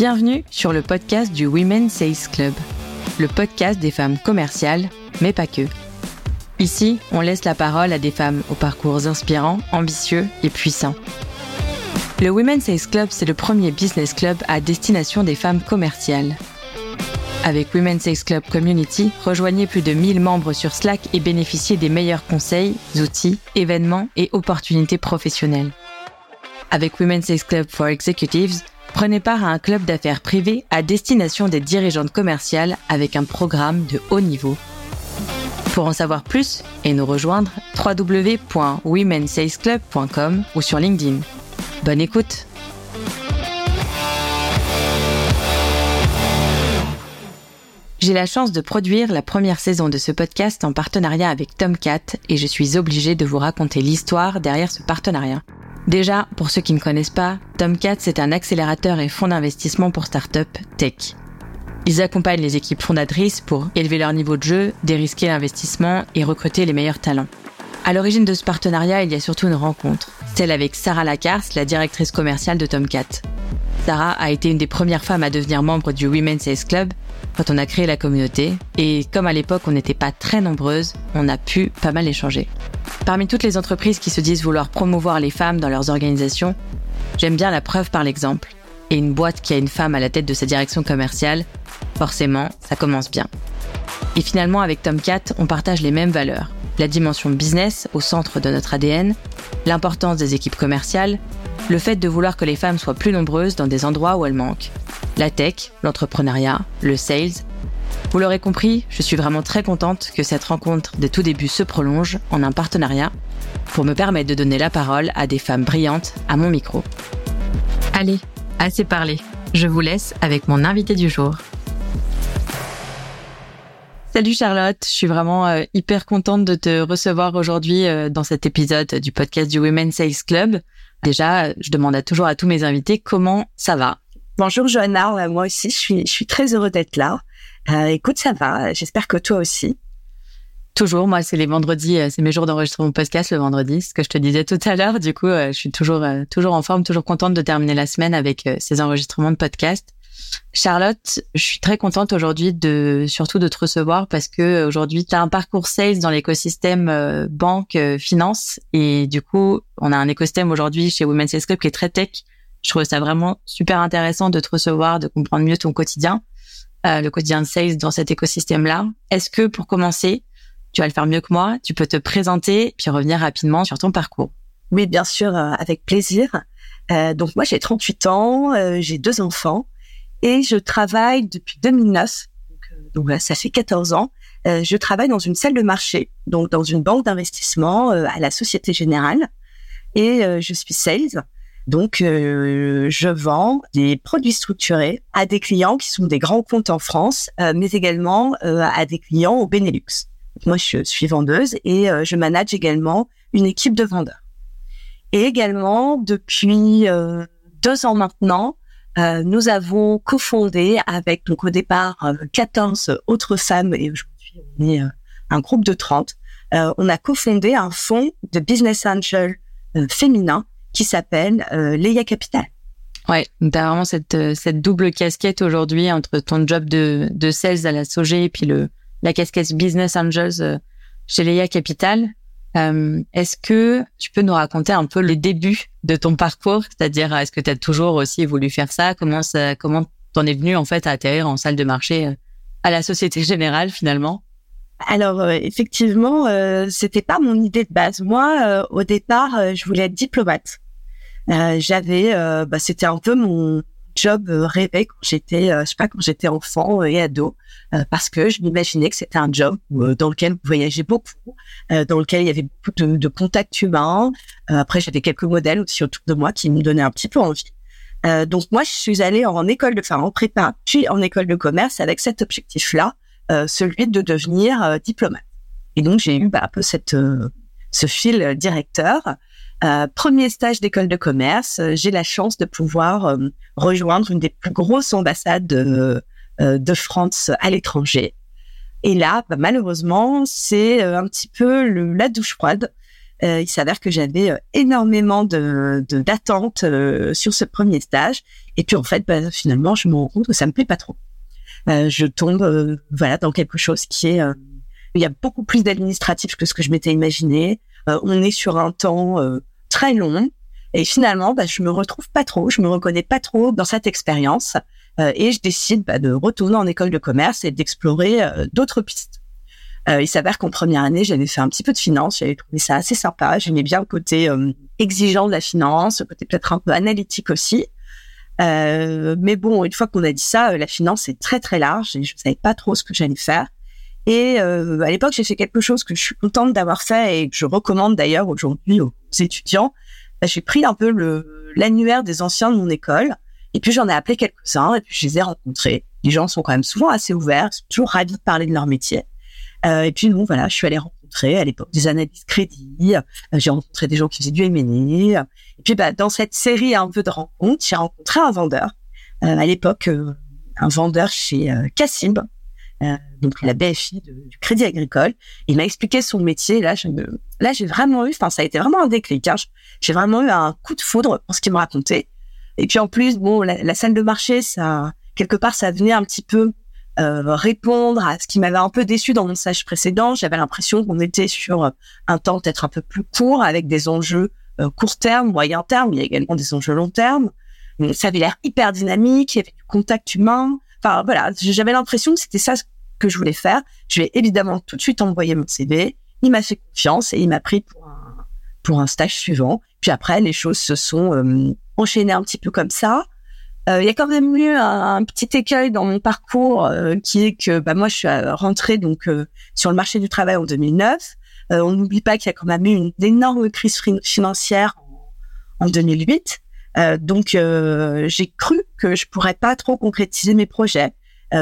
Bienvenue sur le podcast du Women Sales Club, le podcast des femmes commerciales, mais pas que. Ici, on laisse la parole à des femmes aux parcours inspirants, ambitieux et puissants. Le Women Sales Club, c'est le premier business club à destination des femmes commerciales. Avec Women Sales Club Community, rejoignez plus de 1000 membres sur Slack et bénéficiez des meilleurs conseils, outils, événements et opportunités professionnelles. Avec Women Sales Club for Executives, Prenez part à un club d'affaires privé à destination des dirigeantes commerciales avec un programme de haut niveau. Pour en savoir plus et nous rejoindre, www.womensalesclub.com ou sur LinkedIn. Bonne écoute J'ai la chance de produire la première saison de ce podcast en partenariat avec Tomcat et je suis obligée de vous raconter l'histoire derrière ce partenariat. Déjà, pour ceux qui ne connaissent pas, Tomcat, c'est un accélérateur et fonds d'investissement pour start-up tech. Ils accompagnent les équipes fondatrices pour élever leur niveau de jeu, dérisquer l'investissement et recruter les meilleurs talents. À l'origine de ce partenariat, il y a surtout une rencontre, celle avec Sarah Lacars, la directrice commerciale de Tomcat. Sarah a été une des premières femmes à devenir membre du Women's Sales Club quand on a créé la communauté, et comme à l'époque on n'était pas très nombreuses, on a pu pas mal échanger. Parmi toutes les entreprises qui se disent vouloir promouvoir les femmes dans leurs organisations, j'aime bien la preuve par l'exemple. Et une boîte qui a une femme à la tête de sa direction commerciale, forcément, ça commence bien. Et finalement, avec Tomcat, on partage les mêmes valeurs. La dimension business au centre de notre ADN, l'importance des équipes commerciales, le fait de vouloir que les femmes soient plus nombreuses dans des endroits où elles manquent, la tech, l'entrepreneuriat, le sales. Vous l'aurez compris, je suis vraiment très contente que cette rencontre des tout débuts se prolonge en un partenariat pour me permettre de donner la parole à des femmes brillantes à mon micro. Allez, assez parlé. Je vous laisse avec mon invité du jour. Salut Charlotte, je suis vraiment euh, hyper contente de te recevoir aujourd'hui euh, dans cet épisode du podcast du Women Sales Club. Déjà, je demande toujours à tous mes invités comment ça va. Bonjour Johanna, euh, moi aussi je suis, je suis très heureux d'être là. Euh, écoute, ça va, j'espère que toi aussi. Toujours, moi c'est les vendredis, euh, c'est mes jours d'enregistrement podcast le vendredi, ce que je te disais tout à l'heure. Du coup, je suis toujours toujours en forme, toujours contente de terminer la semaine avec ces enregistrements de podcast. Charlotte, je suis très contente aujourd'hui de surtout de te recevoir parce que aujourd'hui tu as un parcours sales dans l'écosystème banque finance. Et du coup, on a un écosystème aujourd'hui chez Women's Sales Club qui est très tech. Je trouve ça vraiment super intéressant de te recevoir, de comprendre mieux ton quotidien, euh, le quotidien de sales dans cet écosystème-là. Est-ce que pour commencer, tu vas le faire mieux que moi, tu peux te présenter puis revenir rapidement sur ton parcours. Oui, bien sûr, euh, avec plaisir. Euh, donc moi, j'ai 38 ans, euh, j'ai deux enfants et je travaille depuis 2009. Donc, donc ça fait 14 ans. je travaille dans une salle de marché, donc dans une banque d'investissement à la Société Générale et je suis sales. Donc, euh, je vends des produits structurés à des clients qui sont des grands comptes en France, euh, mais également euh, à des clients au Benelux. moi, je suis vendeuse et je manage également une équipe de vendeurs. Et également, depuis deux ans maintenant, nous avons cofondé avec, donc au départ, 14 autres femmes, et aujourd'hui, on est un groupe de 30, on a cofondé un fonds de business angel féminin qui s'appelle euh, Leia Capital. Ouais, tu as vraiment cette, euh, cette double casquette aujourd'hui entre ton job de, de sales à la Sogé et puis le, la casquette Business Angels euh, chez Leia Capital. Euh, est-ce que tu peux nous raconter un peu les débuts de ton parcours? C'est-à-dire, est-ce que tu as toujours aussi voulu faire ça? Comment ça, comment t'en es venu en fait à atterrir en salle de marché à la Société Générale finalement? Alors effectivement, euh, c'était pas mon idée de base. Moi, au départ, je voulais être diplomate. Euh, j'avais, euh, bah, c'était un peu mon job euh, rêvé quand j'étais, je sais pas, quand j'étais enfant et ado, parce que je m'imaginais que c'était un job dans lequel vous voyagez beaucoup, dans lequel il y avait beaucoup de, contacts humains. après, j'avais quelques modèles autour de moi qui me donnaient un petit peu envie. donc moi, je suis allée en école de, enfin en prépa, puis en école de commerce avec cet objectif-là, celui de devenir diplomate. Et donc j'ai eu bah, un peu ce fil directeur. Euh, premier stage d'école de commerce, euh, j'ai la chance de pouvoir euh, rejoindre une des plus grosses ambassades de, de France à l'étranger. Et là, bah, malheureusement, c'est un petit peu le, la douche froide. il s'avère que j'avais énormément de d'attentes sur ce premier stage. Et puis en fait, bah, finalement, je me rends compte que ça me plaît pas trop. je tombe voilà dans quelque chose qui est il y a beaucoup plus d'administratif que ce que je m'étais imaginé. on est sur un temps très long. Et finalement, bah, je me retrouve pas trop, je me reconnais pas trop dans cette expérience, et je décide bah, de retourner en école de commerce et d'explorer d'autres pistes. Euh, il s'avère qu'en première année, j'avais fait un petit peu de finance, j'avais trouvé ça assez sympa. J'aimais bien le côté euh, exigeant de la finance, le côté peut-être un peu analytique aussi. Euh, mais bon, une fois qu'on a dit ça, la finance est très très large et je ne savais pas trop ce que j'allais faire. Et à l'époque, j'ai fait quelque chose que je suis contente d'avoir fait et que je recommande d'ailleurs aujourd'hui aux étudiants. Bah, j'ai pris un peu le l'annuaire des anciens de mon école et puis j'en ai appelé quelques-uns et puis je les ai rencontrés. Les gens sont quand même souvent assez ouverts, sont toujours ravis de parler de leur métier. Euh, et puis bon, voilà, je suis allée rencontrer à l'époque des analystes crédit. Euh, j'ai rencontré des gens qui faisaient du M&A. Et puis bah, dans cette série un peu de rencontres, j'ai rencontré un vendeur. Euh, à l'époque, un vendeur chez Cassib, donc la BFI du Crédit Agricole. Il m'a expliqué son métier. Là, je là, j'ai vraiment eu, enfin, ça a été vraiment un déclic. Hein. J'ai vraiment eu un coup de foudre pour ce qu'il me racontait. Et puis en plus, bon, la, la, salle de marché, ça, quelque part, ça venait un petit peu euh, répondre à ce qui m'avait un peu déçu dans mon stage précédent. J'avais l'impression qu'on était sur un temps peut-être un peu plus court, avec des enjeux euh, court terme, moyen terme. Il y a également des enjeux long terme. Ça avait l'air hyper dynamique, il y avait du contact humain. Enfin voilà, j'avais l'impression que c'était ça que je voulais faire. Je vais évidemment tout de suite envoyer mon CV. Il m'a fait confiance et il m'a pris pour un, pour un stage suivant. Puis après, les choses se sont euh, enchaînées un petit peu comme ça. Euh, il y a quand même eu un, petit écueil dans mon parcours euh, qui est que bah, moi je suis rentrée donc sur le marché du travail en 2009. on n'oublie pas qu'il y a quand même eu une énorme crise financière en, 2008. Donc j'ai cru que je pourrais pas trop concrétiser mes projets.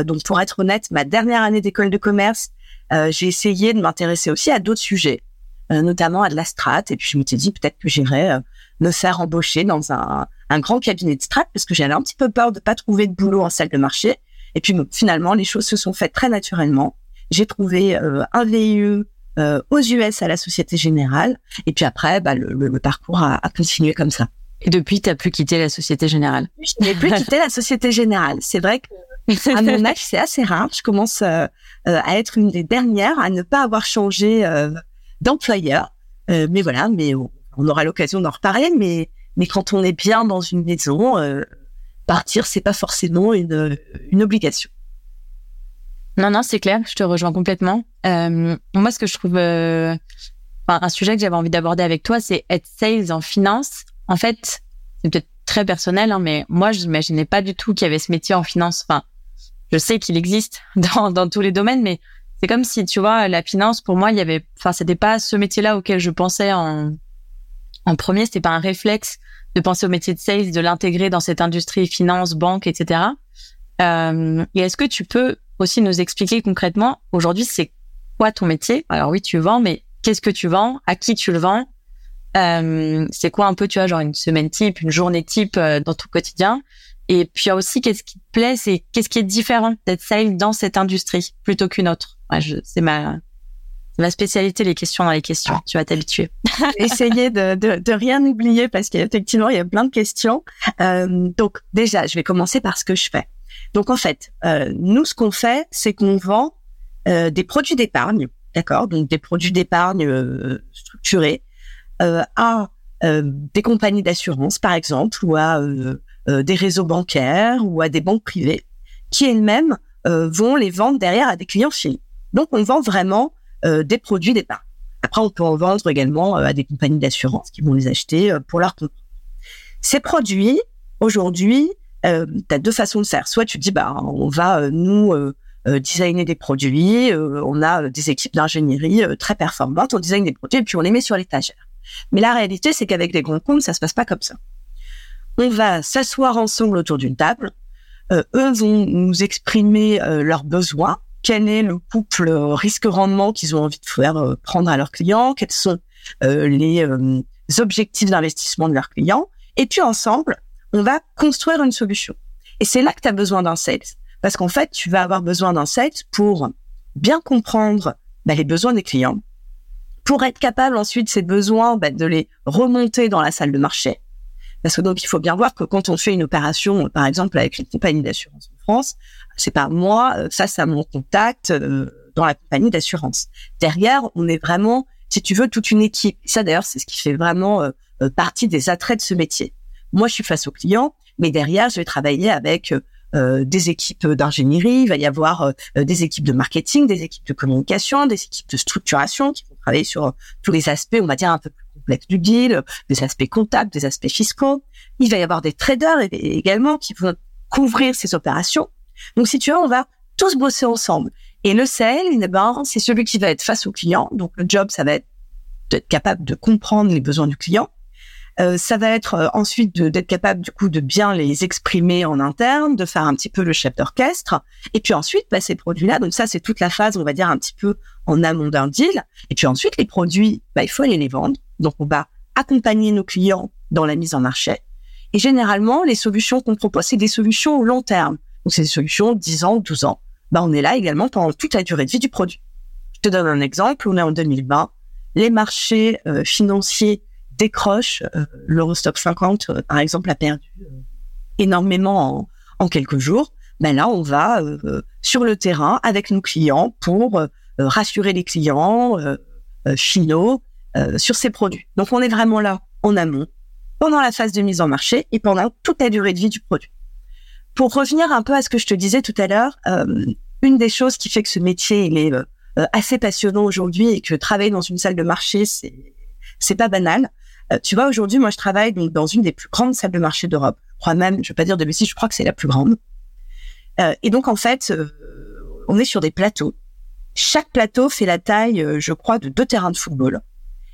donc pour être honnête, ma dernière année d'école de commerce, j'ai essayé de m'intéresser aussi à d'autres sujets, notamment à de la strat. Et puis je me suis dit peut-être que j'irais me faire embaucher dans un un grand cabinet de strat parce que j'avais un petit peu peur de pas trouver de boulot en salle de marché. Et puis finalement, les choses se sont faites très naturellement. J'ai trouvé euh, un VIE euh, aux US à la Société Générale. Et puis après, bah, le, le, parcours a, a, continué comme ça. Et depuis, tu n'as plus quitté la Société Générale Je n'ai plus quitté la Société Générale. C'est vrai que à mon âge, c'est assez rare. Je commence euh, à être une des dernières à ne pas avoir changé d'employeur. mais voilà, mais on aura l'occasion d'en reparler. Mais mais quand on est bien dans une maison, euh, partir, c'est pas forcément une, une obligation. Non, non, c'est clair, je te rejoins complètement. Euh, moi, ce que je trouve, euh, un sujet que j'avais envie d'aborder avec toi, c'est être sales en finance. En fait, c'est peut-être très personnel, hein, mais moi, je n'imaginais pas du tout qu'il y avait ce métier en finance. Enfin, je sais qu'il existe dans, dans tous les domaines, mais c'est comme si, tu vois, la finance, pour moi, il y avait, enfin, c'était pas ce métier-là auquel je pensais en, en premier, c'était pas un réflexe de penser au métier de sales, de l'intégrer dans cette industrie finance, banque, etc. Euh, et est-ce que tu peux aussi nous expliquer concrètement aujourd'hui c'est quoi ton métier? Alors oui, tu vends, mais qu'est-ce que tu vends? À qui tu le vends? Euh, C'est quoi un peu, tu vois, genre une semaine type, une journée type euh, dans ton quotidien? Et puis aussi, qu'est-ce qui te plaît C'est qu'est-ce qui est différent d'être sales dans cette industrie plutôt qu'une autre? Ouais, C'est ma ma spécialité, les questions dans les questions. Tu vas t'habituer. Essayer de, de, de, rien oublier parce qu'effectivement, il y a plein de questions. Euh, donc déjà, je vais commencer par ce que je fais. Donc en fait, euh, nous, ce qu'on fait, c'est qu'on vend euh, des produits d'épargne, d'accord? Donc des produits d'épargne structurés à euh, des compagnies d'assurance, par exemple, ou à des réseaux bancaires ou à des banques privées, qui elles-mêmes vont les vendre derrière à des clients finis. Donc on vend vraiment euh, des produits d'épargne. Après, on peut en vendre également euh, à des compagnies d'assurance qui vont les acheter euh, pour leur compte. Ces produits, aujourd'hui, euh, tu as deux façons de faire. Soit tu dis, bah, on va nous designer des produits, on a des équipes d'ingénierie très performantes, on design des produits et puis on les met sur l'étagère. Mais la réalité, c'est qu'avec les grands comptes, ça se passe pas comme ça. On va s'asseoir ensemble autour d'une table. eux vont nous exprimer leurs besoins quel est le couple risque-rendement qu'ils ont envie de faire euh, prendre à leurs clients, quels sont euh, les euh, objectifs d'investissement de leurs clients? Et puis ensemble, on va construire une solution. Et c'est là que tu as besoin d'un sales. Parce qu'en fait, tu vas avoir besoin d'un sales pour bien comprendre bah, les besoins des clients, pour être capable ensuite ces besoins bah, de les remonter dans la salle de marché. Parce que donc il faut bien voir que quand on fait une opération, par exemple avec une compagnie d'assurance en France, c'est pas moi face à mon contact dans la compagnie d'assurance. Derrière, on est vraiment, si tu veux, toute une équipe. ça d'ailleurs, c'est ce qui fait vraiment partie des attraits de ce métier. Moi, je suis face au client, mais derrière, je vais travailler avec euh, des équipes d'ingénierie, il va y avoir euh, des équipes de marketing, des équipes de communication, des équipes de structuration qui vont travailler sur tous les aspects, on va dire, un peu plus complexes du deal, des aspects comptables, des aspects fiscaux. Il va y avoir des traders également qui vont couvrir ces opérations. Donc, si tu veux, on va tous bosser ensemble. Et le sales, eh ben, c'est celui qui va être face au client. Donc, le job, ça va être d'être capable de comprendre les besoins du client, euh, ça va être euh, ensuite d'être capable du coup de bien les exprimer en interne, de faire un petit peu le chef d'orchestre, et puis ensuite bah, ces produits-là. Donc ça c'est toute la phase, on va dire un petit peu en amont d'un deal. Et puis ensuite les produits, bah, il faut aller les vendre. Donc on va accompagner nos clients dans la mise en marché. Et généralement les solutions qu'on propose, c'est des solutions au long terme. Donc c'est des solutions 10 ans, 12 ans. Bah on est là également pendant toute la durée de vie du produit. Je te donne un exemple. On est en 2020. Les marchés euh, financiers décroche. Euh, L'Eurostock 50, euh, par exemple, a perdu euh, énormément en, quelques jours. Ben là, on va sur le terrain avec nos clients pour rassurer les clients finaux sur ces produits. Donc, on est vraiment là en amont, pendant la phase de mise en marché et pendant toute la durée de vie du produit. Pour revenir un peu à ce que je te disais tout à l'heure, une des choses qui fait que ce métier il est assez passionnant aujourd'hui et que travailler dans une salle de marché c'est c'est pas banal. Euh, tu vois, aujourd'hui, moi, je travaille donc dans une des plus grandes salles de marché d'Europe. Je crois même, je vais pas dire de bêtises, je crois que c'est la plus grande. Euh, et donc, en fait, euh, on est sur des plateaux. Chaque plateau fait la taille, je crois, de deux terrains de football.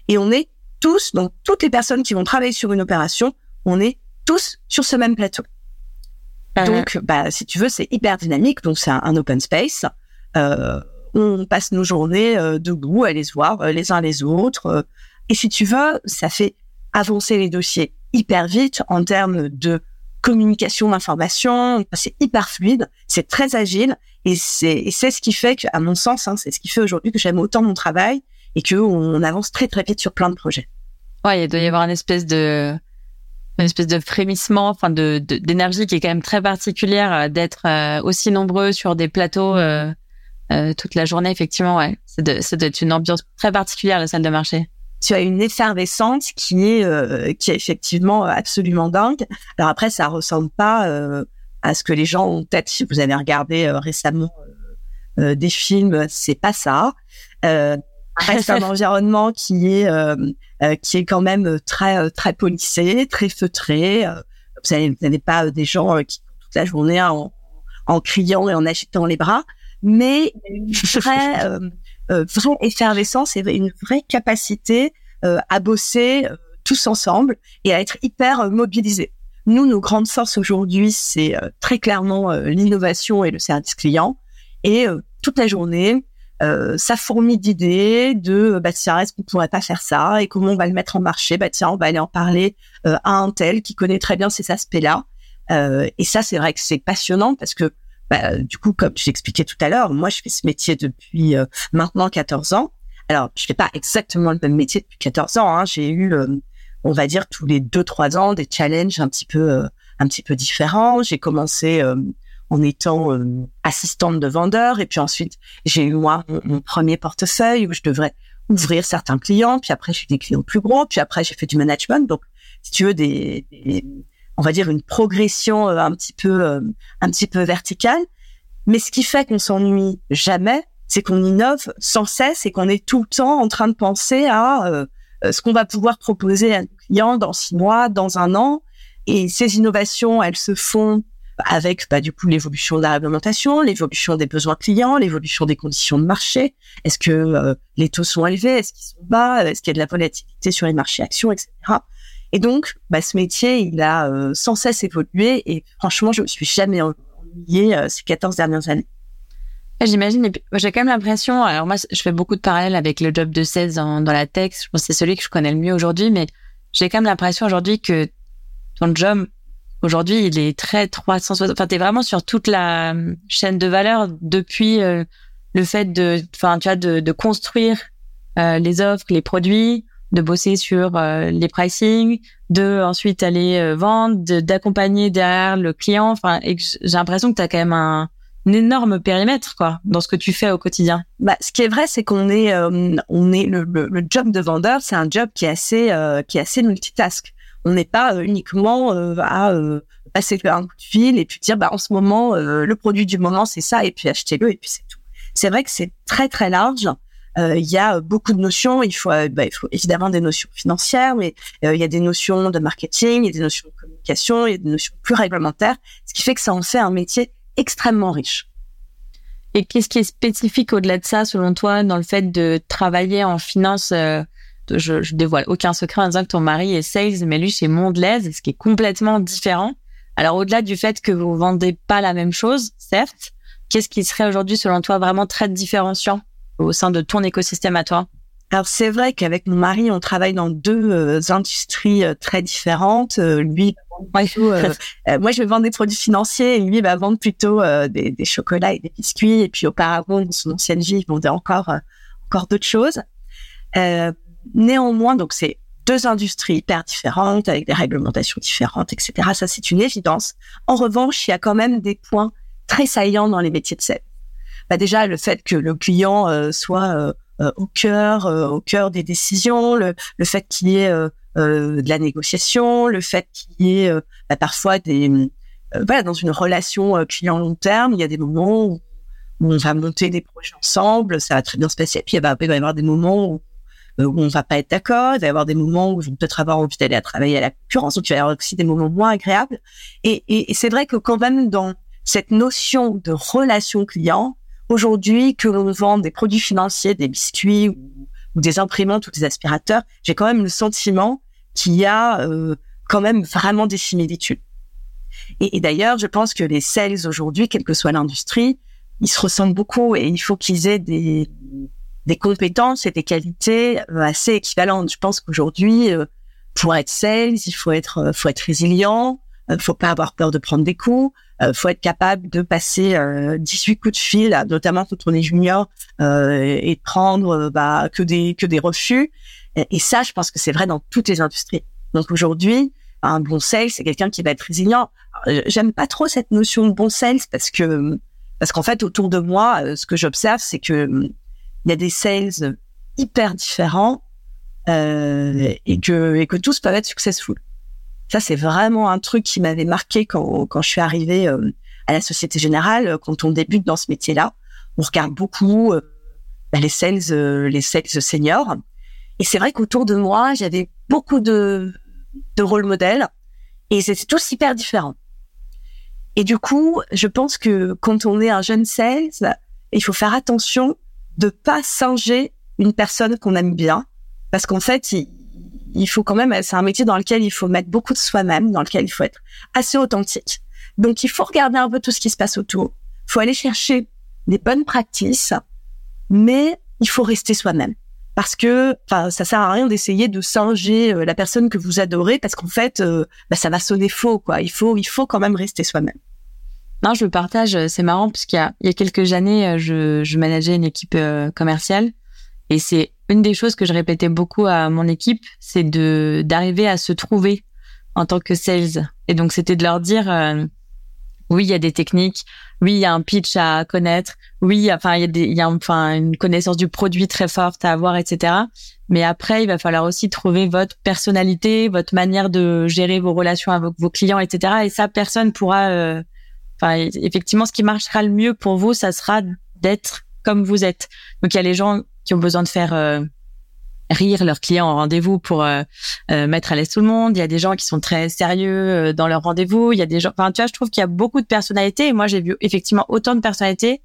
Et on est tous, donc toutes les personnes qui vont travailler sur une opération, on est tous sur ce même plateau. Donc, bah, si tu veux, c'est hyper dynamique. Donc, c'est un, open space. on passe nos journées debout à les voir les uns les autres. et si tu veux, ça fait avancer les dossiers hyper vite en termes de communication d'information, c'est hyper fluide, c'est très agile et c'est c'est ce qui fait que, à mon sens, hein, c'est ce qui fait aujourd'hui que j'aime autant mon travail et que on avance très très vite sur plein de projets. Ouais, il doit y avoir une espèce de une espèce de frémissement, enfin de d'énergie qui est quand même très particulière euh, d'être euh, aussi nombreux sur des plateaux euh, toute la journée. Effectivement, ouais, c'est de, être une ambiance très particulière la salle de marché tu as une effervescence qui est euh, qui est effectivement absolument dingue. Alors après, ça ressemble pas euh, à ce que les gens ont peut-être. Si vous avez regardé euh, récemment des films, c'est pas ça. c'est un environnement qui est qui est quand même très très policé, très feutré. Vous n'avez pas des gens qui toute la journée en, en criant et en agitant les bras, mais une vraie euh, vraie effervescence et une vraie capacité euh, à bosser euh, tous ensemble et à être hyper mobilisés. Nous, nos grandes forces aujourd'hui, c'est très clairement l'innovation et le service client. Et toute la journée, ça fourmille d'idées de bah tiens est-ce qu'on pourrait pas faire ça et comment on va le mettre en marché? Bah tiens on va aller en parler à un tel qui connaît très bien ces aspects-là et ça c'est vrai que c'est passionnant parce que bah, du coup, comme je tout à l'heure, moi, je fais ce métier depuis euh, maintenant 14 ans. Alors, je fais pas exactement le même métier depuis 14 ans. Hein. J'ai eu, euh, on va dire, tous les deux trois ans des challenges un petit peu, euh, un petit peu différents. J'ai commencé en étant assistante de vendeur, et puis ensuite, j'ai eu moi mon, premier portefeuille où je devrais ouvrir certains clients. Puis après, j'ai eu des clients plus gros. Puis après, j'ai fait du management. Donc, si tu veux, des on va dire une progression euh, un petit peu euh, un petit peu verticale mais ce qui fait qu'on s'ennuie jamais c'est qu'on innove sans cesse et qu'on est tout le temps en train de penser à euh, ce qu'on va pouvoir proposer à nos clients dans six mois dans un an et ces innovations elles se font avec bah, du coup l'évolution de la réglementation, l'évolution des besoins clients, l'évolution des conditions de marché. Est-ce que les taux sont élevés? Est-ce qu'ils sont bas? Est-ce qu'il y a de la volatilité sur les marchés actions, etc. Et donc, bah, ce métier, il a euh, sans cesse évolué et franchement, je me suis jamais ennuyée euh, ces 14 dernières années. J'imagine. J'ai quand même l'impression. Alors moi, je fais beaucoup de parallèles avec le job de 16 dans, la tech. Je pense que c'est celui que je connais le mieux aujourd'hui, mais j'ai quand même l'impression aujourd'hui que ton job aujourd'hui, il est très 360. Enfin, t'es vraiment sur toute la euh, chaîne de valeur depuis le fait de, tu vois, de construire les offres, les produits, de bosser sur les pricing, de ensuite aller vendre, d'accompagner derrière le client. Enfin, j'ai l'impression que tu as quand même un, énorme périmètre quoi dans ce que tu fais au quotidien. Bah, ce qui est vrai, c'est qu'on est, on est le, le, job de vendeur, c'est un job qui est assez, qui est assez multitask. On n'est pas uniquement à passer un coup de fil et puis dire bah en ce moment euh, le produit du moment c'est ça et puis achetez-le et puis c'est tout. C'est vrai que c'est très très large. Euh, il y a beaucoup de notions. Il faut, euh, bah, il faut évidemment des notions financières, mais il y a des notions de marketing, il y a des notions de communication, il y a des notions plus réglementaires, ce qui fait que ça en fait un métier extrêmement riche. Et qu'est-ce qui est spécifique au-delà de ça, selon toi, dans le fait de travailler en finance je, je dévoile aucun secret en disant que ton mari est sales, mais lui chez Mondelez, ce qui est complètement différent. Alors au-delà du fait que vous vendez pas la même chose, certes, qu'est-ce qui serait aujourd'hui selon toi vraiment très différenciant? Au sein de ton écosystème à toi alors c'est vrai qu'avec mon mari, on travaille dans deux euh, industries euh, très différentes. Euh, lui, moi je vais vendre des produits financiers et lui va vendre plutôt des, des, chocolats et des biscuits. Et puis auparavant, dans son ancienne vie, il vendait encore encore d'autres choses. néanmoins, donc c'est deux industries hyper différentes, avec des réglementations différentes, etc. Ça, c'est une évidence. En revanche, il y a quand même des points très saillants dans les métiers de sales. Bah déjà, le fait que le client euh, soit euh, euh, au cœur, au cœur des décisions, le, le fait qu'il y ait de la négociation, le fait qu'il y ait bah, parfois des voilà, dans une relation client long terme, il y a des moments où, on va monter des projets ensemble, ça va très bien se passer. Puis il va, il va y avoir des moments où euh, où on va pas être d'accord, il va y avoir des moments où je vais peut-être avoir envie d'aller à travailler à la concurrence, donc il va y avoir aussi des moments moins agréables. Et, et, et c'est vrai que quand même dans cette notion de relation client, aujourd'hui, que l'on vend des produits financiers, des biscuits ou, des imprimantes ou des aspirateurs, j'ai quand même le sentiment qu'il y a euh, quand même vraiment des similitudes. Et, d'ailleurs, je pense que les sales aujourd'hui, quelle que soit l'industrie, ils se ressemblent beaucoup et il faut qu'ils aient des, des compétences et des qualités euh, assez équivalentes. Je pense qu'aujourd'hui, euh, pour être sales, il faut être, euh, faut être résilient, faut pas avoir peur de prendre des coups, faut être capable de passer 18 coups de fil, notamment quand on est junior, et prendre bah, que des que des refus. Et, ça, je pense que c'est vrai dans toutes les industries. Donc aujourd'hui, un bon sales, c'est quelqu'un qui va être résilient. J'aime pas trop cette notion de bon sales parce que parce qu'en fait, autour de moi, ce que j'observe, c'est que il y a des sales hyper différents euh, et que et que tous peuvent être successful. Ça c'est vraiment un truc qui m'avait marqué quand quand je suis arrivée euh, à la Société Générale. Quand on débute dans ce métier-là, on regarde beaucoup euh, bah, les sales euh, les sales seniors. Et c'est vrai qu'autour de moi, j'avais beaucoup de de rôles modèles et c'était tous hyper différents. Et du coup, je pense que quand on est un jeune sales, il faut faire attention de pas singer une personne qu'on aime bien, parce qu'en fait, il, faut quand même, c'est un métier dans lequel il faut mettre beaucoup de soi-même, dans lequel il faut être assez authentique. Donc, il faut regarder un peu tout ce qui se passe autour. Il faut aller chercher les bonnes pratiques, mais il faut rester soi-même. Parce que, enfin, ça sert à rien d'essayer de singer euh, la personne que vous adorez, parce qu'en fait, euh, bah, ça va sonner faux, quoi. Il faut, il faut quand même rester soi-même. Non, je partage. C'est marrant parce qu'il y a, il y a quelques années, euh, je, je manageais une équipe euh, commerciale et c'est une des choses que je répétais beaucoup à mon équipe, c'est de d'arriver à se trouver en tant que sales. Et donc c'était de leur dire, euh, oui, il y a des techniques, oui, il y a un pitch à connaître, oui, enfin il y a des, y a enfin une connaissance du produit très forte à avoir, etc. Mais après, il va falloir aussi trouver votre personnalité, votre manière de gérer vos relations avec vos clients, etc. Et ça, personne pourra Enfin, effectivement, ce qui marchera le mieux pour vous, ça sera d'être comme vous êtes. Donc, il y a les gens qui ont besoin de faire euh, rire leurs clients en rendez-vous pour euh, euh, mettre à l'aise tout le monde. Il y a des gens qui sont très sérieux dans leurs rendez-vous. Il y a des gens. Enfin, tu vois, je trouve qu'il y a beaucoup de personnalités. Et moi, j'ai vu effectivement autant de personnalités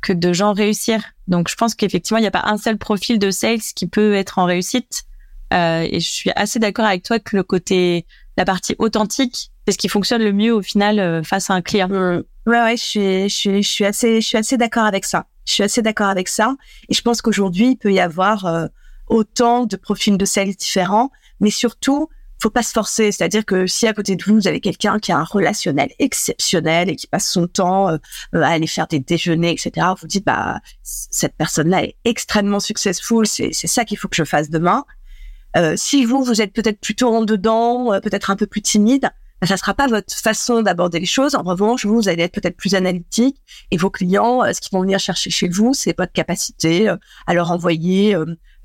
que de gens réussir. Donc, je pense qu'effectivement, il n'y a pas un seul profil de sales qui peut être en réussite. et je suis assez d'accord avec toi que le côté, la partie authentique, c'est ce qui fonctionne le mieux au final euh, face à un client. Ouais, ouais, je suis, je suis, je suis assez, je suis assez d'accord avec ça. Je suis assez d'accord avec ça. Et je pense qu'aujourd'hui, il peut y avoir euh, autant de profils de sales différents, mais surtout, faut pas se forcer. C'est-à-dire que si à côté de vous, vous avez quelqu'un qui a un relationnel exceptionnel et qui passe son temps euh, à aller faire des déjeuners, etc., vous dites, bah, cette personne-là est extrêmement successful, c'est, c'est ça qu'il faut que je fasse demain. Euh, si vous, vous êtes peut-être plutôt en dedans, euh, peut-être un peu plus timide, ça sera pas votre façon d'aborder les choses. En revanche, vous, allez être peut-être plus analytique et vos clients, ce qu'ils vont venir chercher chez vous, c'est votre capacité à leur envoyer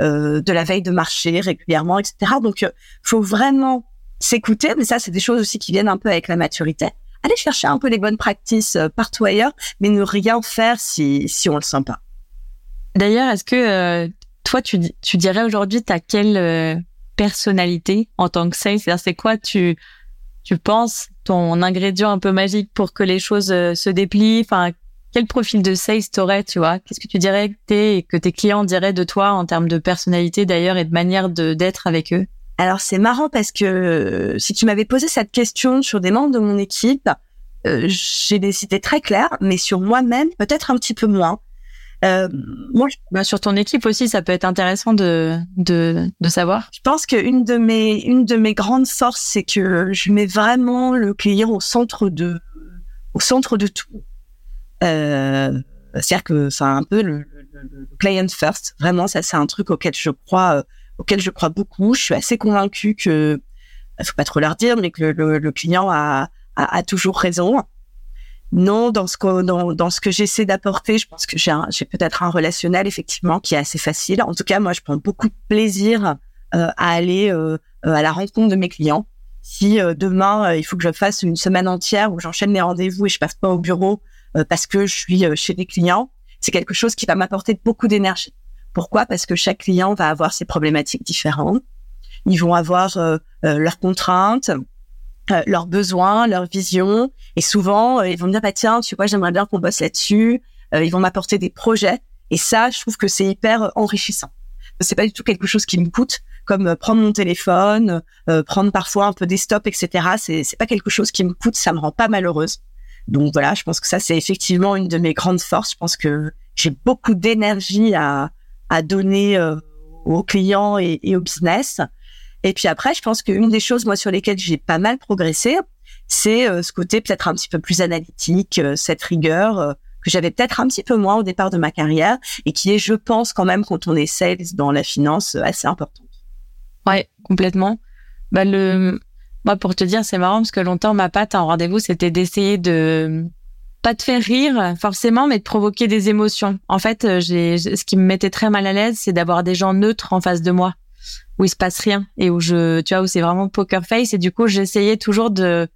euh, de la veille de marché régulièrement, etc. Donc, euh, faut vraiment s'écouter, mais ça, c'est des choses aussi qui viennent un peu avec la maturité. Aller chercher un peu les bonnes pratiques euh, partout ailleurs, mais ne rien faire si, si on le sent pas. D'ailleurs, est-ce que toi, tu, tu dirais aujourd'hui, tu as quelle personnalité en tant que sales? C'est-à-dire, c'est quoi tu, tu penses ton ingrédient un peu magique pour que les choses se déplient? Enfin, quel profil de sales t'aurais, tu vois? Qu'est-ce que tu dirais que t'es que tes clients diraient de toi en termes de personnalité d'ailleurs et de manière de d'être avec eux? Alors c'est marrant parce que euh, si tu m'avais posé cette question sur des membres de mon équipe, euh, j'ai des idées très claires, mais sur moi-même peut-être un petit peu moins. Euh, moi, bah, sur ton équipe aussi, ça peut être intéressant de de, de savoir. Je pense qu'une de mes une de mes grandes forces, c'est que je mets vraiment le client au centre de au centre de tout. Euh, C'est-à-dire que c'est un peu le, le, client first. Vraiment, ça c'est un truc auquel je crois, euh, auquel je crois beaucoup. Je suis assez convaincue que, faut pas trop leur dire, mais que le, le client a, a, a, toujours raison. Non, dans ce que dans, dans que j'essaie d'apporter, je pense que j'ai peut-être un relationnel effectivement qui est assez facile. En tout cas, moi, je prends beaucoup de plaisir euh, à aller euh, à la rencontre de mes clients. Si euh, demain il faut que je fasse une semaine entière où j'enchaîne les rendez-vous et je passe pas au bureau euh, parce que je suis euh, chez des clients, c'est quelque chose qui va m'apporter beaucoup d'énergie. Pourquoi? Parce que chaque client va avoir ses problématiques différentes. Ils vont avoir euh, leurs contraintes, leurs besoins, leurs visions. Et souvent, ils vont me dire, bah, tiens, tu vois, j'aimerais bien qu'on bosse là-dessus. ils vont m'apporter des projets. Et ça, je trouve que c'est hyper enrichissant. C'est pas du tout quelque chose qui me coûte, comme prendre mon téléphone, prendre parfois un peu des stops, etc. C'est, pas quelque chose qui me coûte, ça me rend pas malheureuse. Donc voilà, je pense que ça c'est effectivement une de mes grandes forces. Je pense que j'ai beaucoup d'énergie à, donner euh, aux clients et, et, au business. Et puis après, je pense qu'une des choses moi sur lesquelles j'ai pas mal progressé, c'est euh, ce côté peut-être un petit peu plus analytique, euh, cette rigueur que j'avais peut-être un petit peu moins au départ de ma carrière et qui est, je pense, quand même quand on est sales dans la finance, assez importante. Ouais, complètement. Bah le moi, pour te dire, c'est marrant parce que longtemps, ma patte en rendez-vous, c'était d'essayer de pas te faire rire forcément, mais de provoquer des émotions. En fait, euh, j'ai ce qui me mettait très mal à l'aise, c'est d'avoir des gens neutres en face de moi, où il se passe rien et où je, tu vois, où c'est vraiment poker face. Et du coup, j'essayais toujours de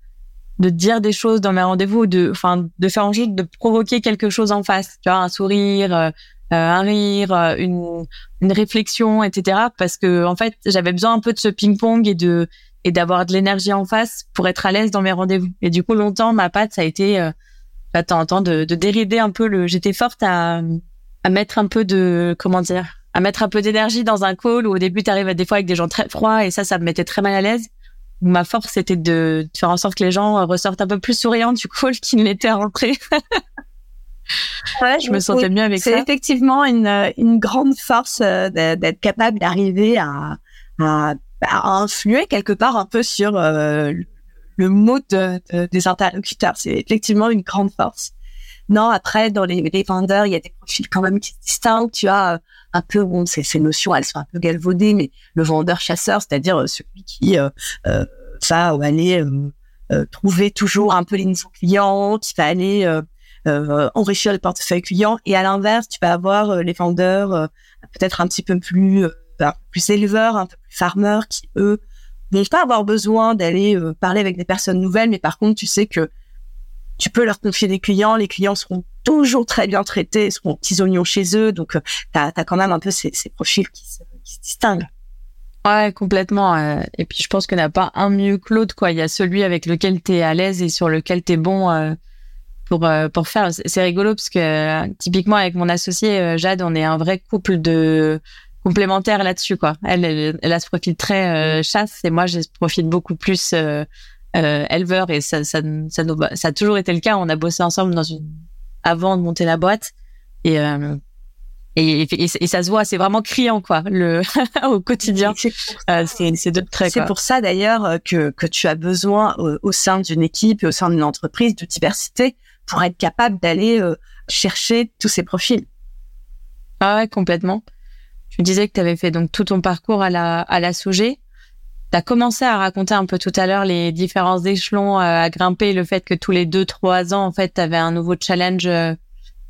de dire des choses dans mes rendez-vous, de, enfin, de faire en sorte de provoquer quelque chose en face. Tu vois, un sourire, euh, un rire, une, une réflexion, etc. Parce que en fait, j'avais besoin un peu de ce ping-pong et de et d'avoir de l'énergie en face pour être à l'aise dans mes rendez-vous. Et du coup, longtemps, ma patte, ça a été, euh, bah, temps, de, de dérider un peu le. J'étais forte à, à mettre un peu de, comment dire, à mettre un peu d'énergie dans un call où au début, tu arrives des fois avec des gens très froids et ça, ça me mettait très mal à l'aise. Ma force, c'était de, faire en sorte que les gens ressortent un peu plus souriants du call qu'ils n'étaient rentrés. ouais, je me sentais mieux avec ça. C'est effectivement une, une grande force euh, d'être capable d'arriver à, à à influer quelque part un peu sur euh, le mood des interlocuteurs. C'est effectivement une grande force. Non, après, dans les, les, vendeurs, il y a des profils quand même qui se distinguent. Tu as euh, un peu, bon, ces, ces notions, elles sont un peu galvaudées, mais le vendeur-chasseur, c'est-à-dire euh, celui qui euh, euh, va aller trouver toujours un peu les nouveaux clients, qui va aller enrichir le portefeuille client. Et à l'inverse, tu vas avoir les vendeurs peut-être un petit peu plus peu plus éleveurs, un peu plus farmers, qui eux vont pas avoir besoin d'aller euh, parler avec des personnes nouvelles, mais par contre, tu sais que tu peux leur confier des clients, les clients seront toujours très bien traités, seront petits oignons chez eux, donc euh, tu as, quand même un peu ces, ces profils qui se, qui se, distinguent. Ouais, complètement. Euh, et puis je pense qu'il n'y a pas un mieux que l'autre, quoi. Il y a celui avec lequel tu es à l'aise et sur lequel tu es bon pour pour faire. C'est rigolo parce que typiquement avec mon associé Jade, on est un vrai couple de complémentaire là-dessus quoi. Elle, elle, a ce profil très euh, chasse et moi j'ai ce profil beaucoup plus euh, euh, éleveur et ça ça ça, nous, ça a toujours été le cas. On a bossé ensemble dans une avant de monter la boîte et et, et, ça se voit, c'est vraiment criant quoi, le au quotidien. Euh, c'est deux traits. C'est pour ça d'ailleurs euh, que que tu as besoin euh, au, sein d'une équipe et au sein d'une entreprise de diversité pour être capable d'aller chercher tous ces profils. Ah ouais, complètement. Tu disais que tu avais fait donc tout ton parcours à la à la Sogé. Tu as commencé à raconter un peu tout à l'heure les différents échelons à grimper, le fait que tous les deux trois ans en fait, tu avais un nouveau challenge euh,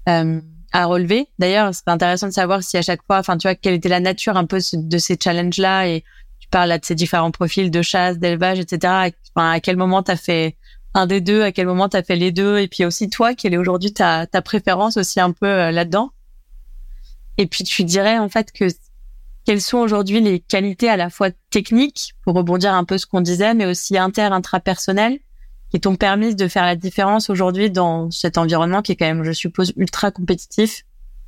à relever. D'ailleurs, c'est intéressant de savoir si à chaque fois, enfin, tu vois, quelle était la nature un peu de ces challenges-là et tu parles là de ces différents profils de chasse, d'élevage, etc. Enfin, à quel moment tu as fait un des deux, à quel moment tu as fait les deux, et puis aussi toi, quelle est aujourd'hui ta, ta préférence aussi un peu euh, là-dedans? Et puis tu dirais en fait que quelles sont aujourd'hui les qualités à la fois techniques, pour rebondir un peu ce qu'on disait, mais aussi inter, intrapersonnelles, qui t'ont permis de faire la différence aujourd'hui dans cet environnement qui est quand même, je suppose, ultra compétitif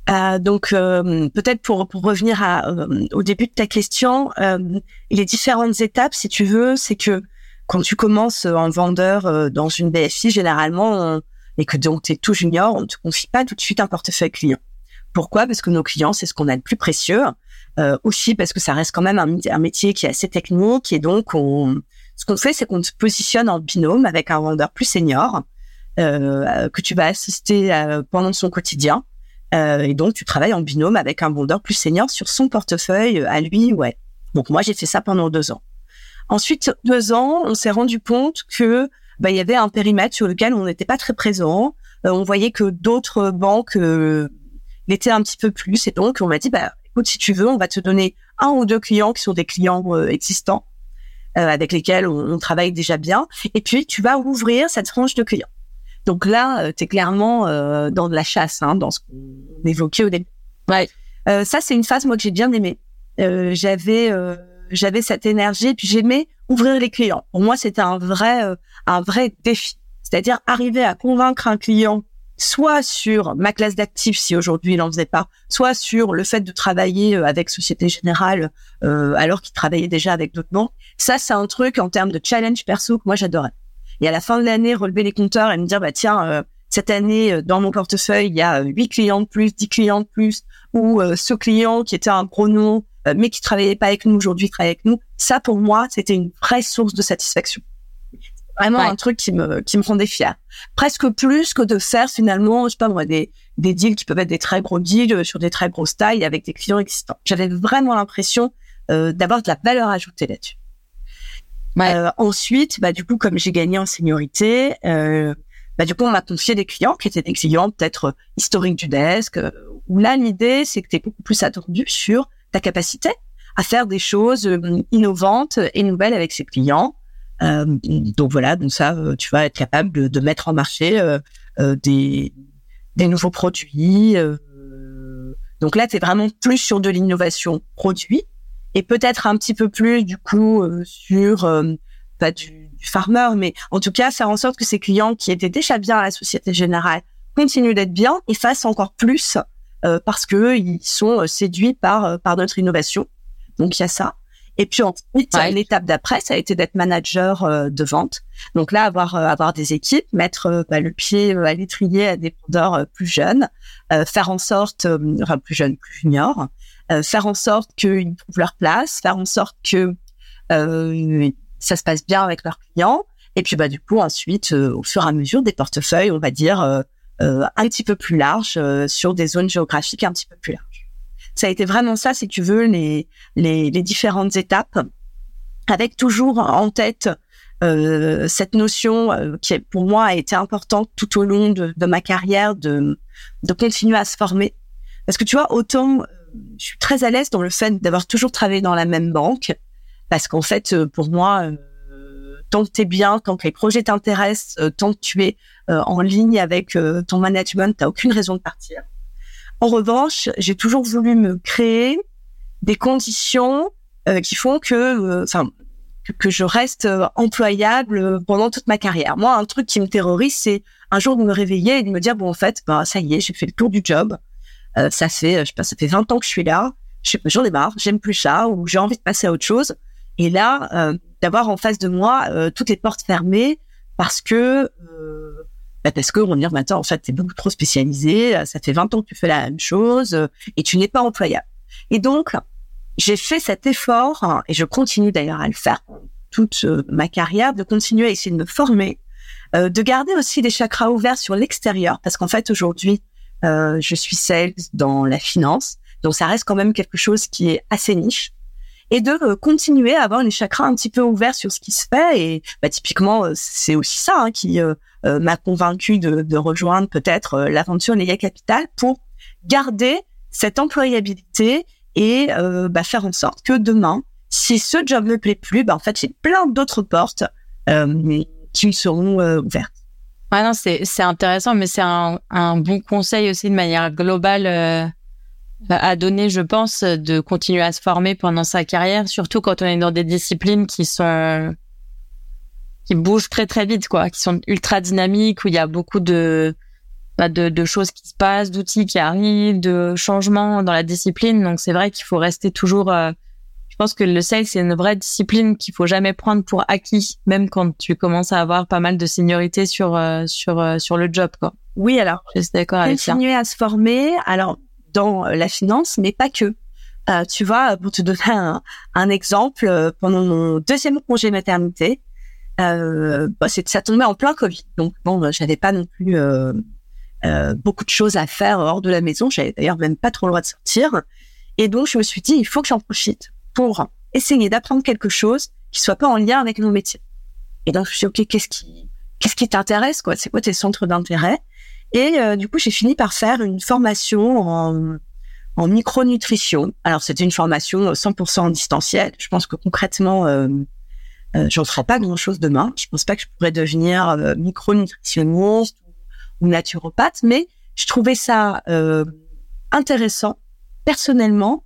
euh, donc euh, peut-être pour, pour revenir à, euh, au début de ta question, euh, les différentes étapes, si tu veux, c'est que quand tu commences en vendeur dans une BFI, généralement, et que donc tu es tout junior, on ne te confie pas tout de suite un portefeuille client. Pourquoi? Parce que nos clients, c'est ce qu'on a de plus précieux. Aussi parce que ça reste quand même un, un, métier qui est assez technique et donc on, ce qu'on fait, c'est qu'on te positionne en binôme avec un vendeur plus senior euh, que tu vas assister euh, pendant son quotidien. Euh, et donc, tu travailles en binôme avec un vendeur plus senior sur son portefeuille à lui. Ouais. Donc moi, j'ai fait ça pendant deux ans. Ensuite, deux ans, on s'est rendu compte que bah, il y avait un périmètre sur lequel on n'était pas très présent. on voyait que d'autres banques l'étaient un petit peu plus. Et donc, on m'a dit, bah, écoute, si tu veux, on va te donner un ou deux clients qui sont des clients existants euh, avec lesquels on, travaille déjà bien. Et puis, tu vas ouvrir cette frange de clients. Donc là, euh, tu es clairement euh, dans de la chasse, hein, dans ce qu'on évoquait au début. Ouais. ça, c'est une phase, moi, que j'ai bien aimée. j'avais j'avais cette énergie, puis j'aimais ouvrir les clients. Pour moi, c'était un vrai un vrai défi. C'est-à-dire arriver à convaincre un client soit sur ma classe d'actifs si aujourd'hui il en faisait pas, soit sur le fait de travailler euh, avec Société Générale euh, alors qu'il travaillait déjà avec d'autres banques. Ça, c'est un truc en termes de challenge perso que moi j'adorais. Et à la fin de l'année, relever les compteurs et me dire bah tiens euh, cette année dans mon portefeuille il y a huit clients de plus, 10 clients de plus, ou ce client qui était un gros nom mais qui travaillait pas avec nous aujourd'hui travaille avec nous. Ça pour moi c'était une vraie source de satisfaction. Vraiment un truc qui me qui me rendait fière. Presque plus que de faire finalement, je sais pas moi, des des deals qui peuvent être des très gros deals euh, sur des très grosses tailles avec des clients existants. J'avais vraiment l'impression euh, d'avoir de la valeur ajoutée là-dessus. Euh, ensuite, bah du coup, comme j'ai gagné en seniorité, euh, bah du coup, on m'a confié des clients qui étaient des clients peut-être historiques du desk. Euh, où là, l'idée, c'est que tu es beaucoup plus attendu sur ta capacité à faire des choses innovantes et nouvelles avec ses clients. Euh, donc voilà, donc ça, euh, tu vas être capable de, de mettre en marché euh, des, des nouveaux produits. donc là, tu es vraiment plus sur de l'innovation produit et peut-être un petit peu plus du coup sur pas du, du, farmer, mais en tout cas faire en sorte que ces clients qui étaient déjà bien à la Société Générale continuent d'être bien et fassent encore plus parce que ils sont séduits par par notre innovation. Donc il y a ça. Et puis ensuite, l'étape d'après, ça a été d'être manager euh, de vente. Donc là, avoir euh, avoir des équipes, mettre euh, bah, le pied à l'étrier à des vendeurs plus jeunes, faire en sorte, enfin plus jeunes, plus juniors, faire en sorte qu'ils trouvent leur place, faire en sorte que ça se passe bien avec leurs clients. Et puis bah du coup ensuite, au fur et à mesure, des portefeuilles, on va dire un petit peu plus larges sur des zones géographiques un petit peu plus larges ça a été vraiment ça, si tu veux, les, différentes étapes, avec toujours en tête euh, cette notion euh, qui pour moi a été importante tout au long de, ma carrière de, continuer à se former. Parce que tu vois, autant euh, je suis très à l'aise dans le fait d'avoir toujours travaillé dans la même banque, parce qu'en fait, pour moi, tant que tu es bien, tant que les projets t'intéressent, tant que tu es en ligne avec ton management, tu aucune raison de partir. En revanche, j'ai toujours voulu me créer des conditions euh, qui font que, euh, enfin, que, je reste euh, employable pendant toute ma carrière. Moi, un truc qui me terrorise, c'est un jour de me réveiller et de me dire bon, en fait, bah ça y est, j'ai fait le tour du job. ça fait, je sais pas, ça fait 20 ans que je suis là. J'en ai marre, j'aime plus ça ou j'ai envie de passer à autre chose. Et là, d'avoir en face de moi toutes les portes fermées parce que bah parce que on dit maintenant en fait t'es beaucoup trop spécialisé, ça fait 20 ans que tu fais la même chose et tu n'es pas employable. Et donc j'ai fait cet effort et je continue d'ailleurs à le faire toute ma carrière de continuer à essayer de me former, de garder aussi des chakras ouverts sur l'extérieur parce qu'en fait aujourd'hui euh, je suis sales dans la finance, donc ça reste quand même quelque chose qui est assez niche et de euh, continuer à avoir les chakras un petit peu ouverts sur ce qui se fait. Et bah, typiquement, euh, c'est aussi ça hein, qui euh, m'a convaincu de, de, rejoindre peut-être l'aventure Léa Capital pour garder cette employabilité et bah, faire en sorte que demain, si ce job ne plaît plus, bah, en fait, j'ai plein d'autres portes qui me seront ouvertes. Ouais, non, c'est, c'est intéressant, mais c'est un, un bon conseil aussi de manière globale à donner, je pense, de continuer à se former pendant sa carrière, surtout quand on est dans des disciplines qui sont qui bougent très très vite, quoi, qui sont ultra dynamiques, où il y a beaucoup de bah, de, de, choses qui se passent, d'outils qui arrivent, de changements dans la discipline. Donc c'est vrai qu'il faut rester toujours. Euh, je pense que le sales c'est une vraie discipline qu'il faut jamais prendre pour acquis, même quand tu commences à avoir pas mal de seniorité sur euh, sur euh, sur le job, quoi. Oui, alors. Je suis d'accord avec ça. Continuer à se former. Alors dans euh, la finance, mais pas que. Euh, tu vois, pour te donner un, un, exemple, euh, pendant mon deuxième congé maternité, euh, bah, ça tombait en plein Covid. Donc bon, bah, j'avais pas non plus euh, euh, beaucoup de choses à faire hors de la maison. J'avais d'ailleurs même pas trop le droit de sortir. Et donc je me suis dit, il faut que j'en profite pour essayer d'apprendre quelque chose qui soit pas en lien avec mon métier. Et donc je me suis dit, ok, qu'est-ce qui, qu'est-ce qui t'intéresse, quoi? C'est quoi tes centres d'intérêt? Et euh, du coup, j'ai fini par faire une formation en, en micronutrition. Alors, c'était une formation 100% en distanciel. Je pense que concrètement, euh, euh, j'en ferai pas grand-chose demain. Je pense pas que je pourrais devenir euh, micronutritionniste ou, naturopathe, mais je trouvais ça euh, intéressant, personnellement,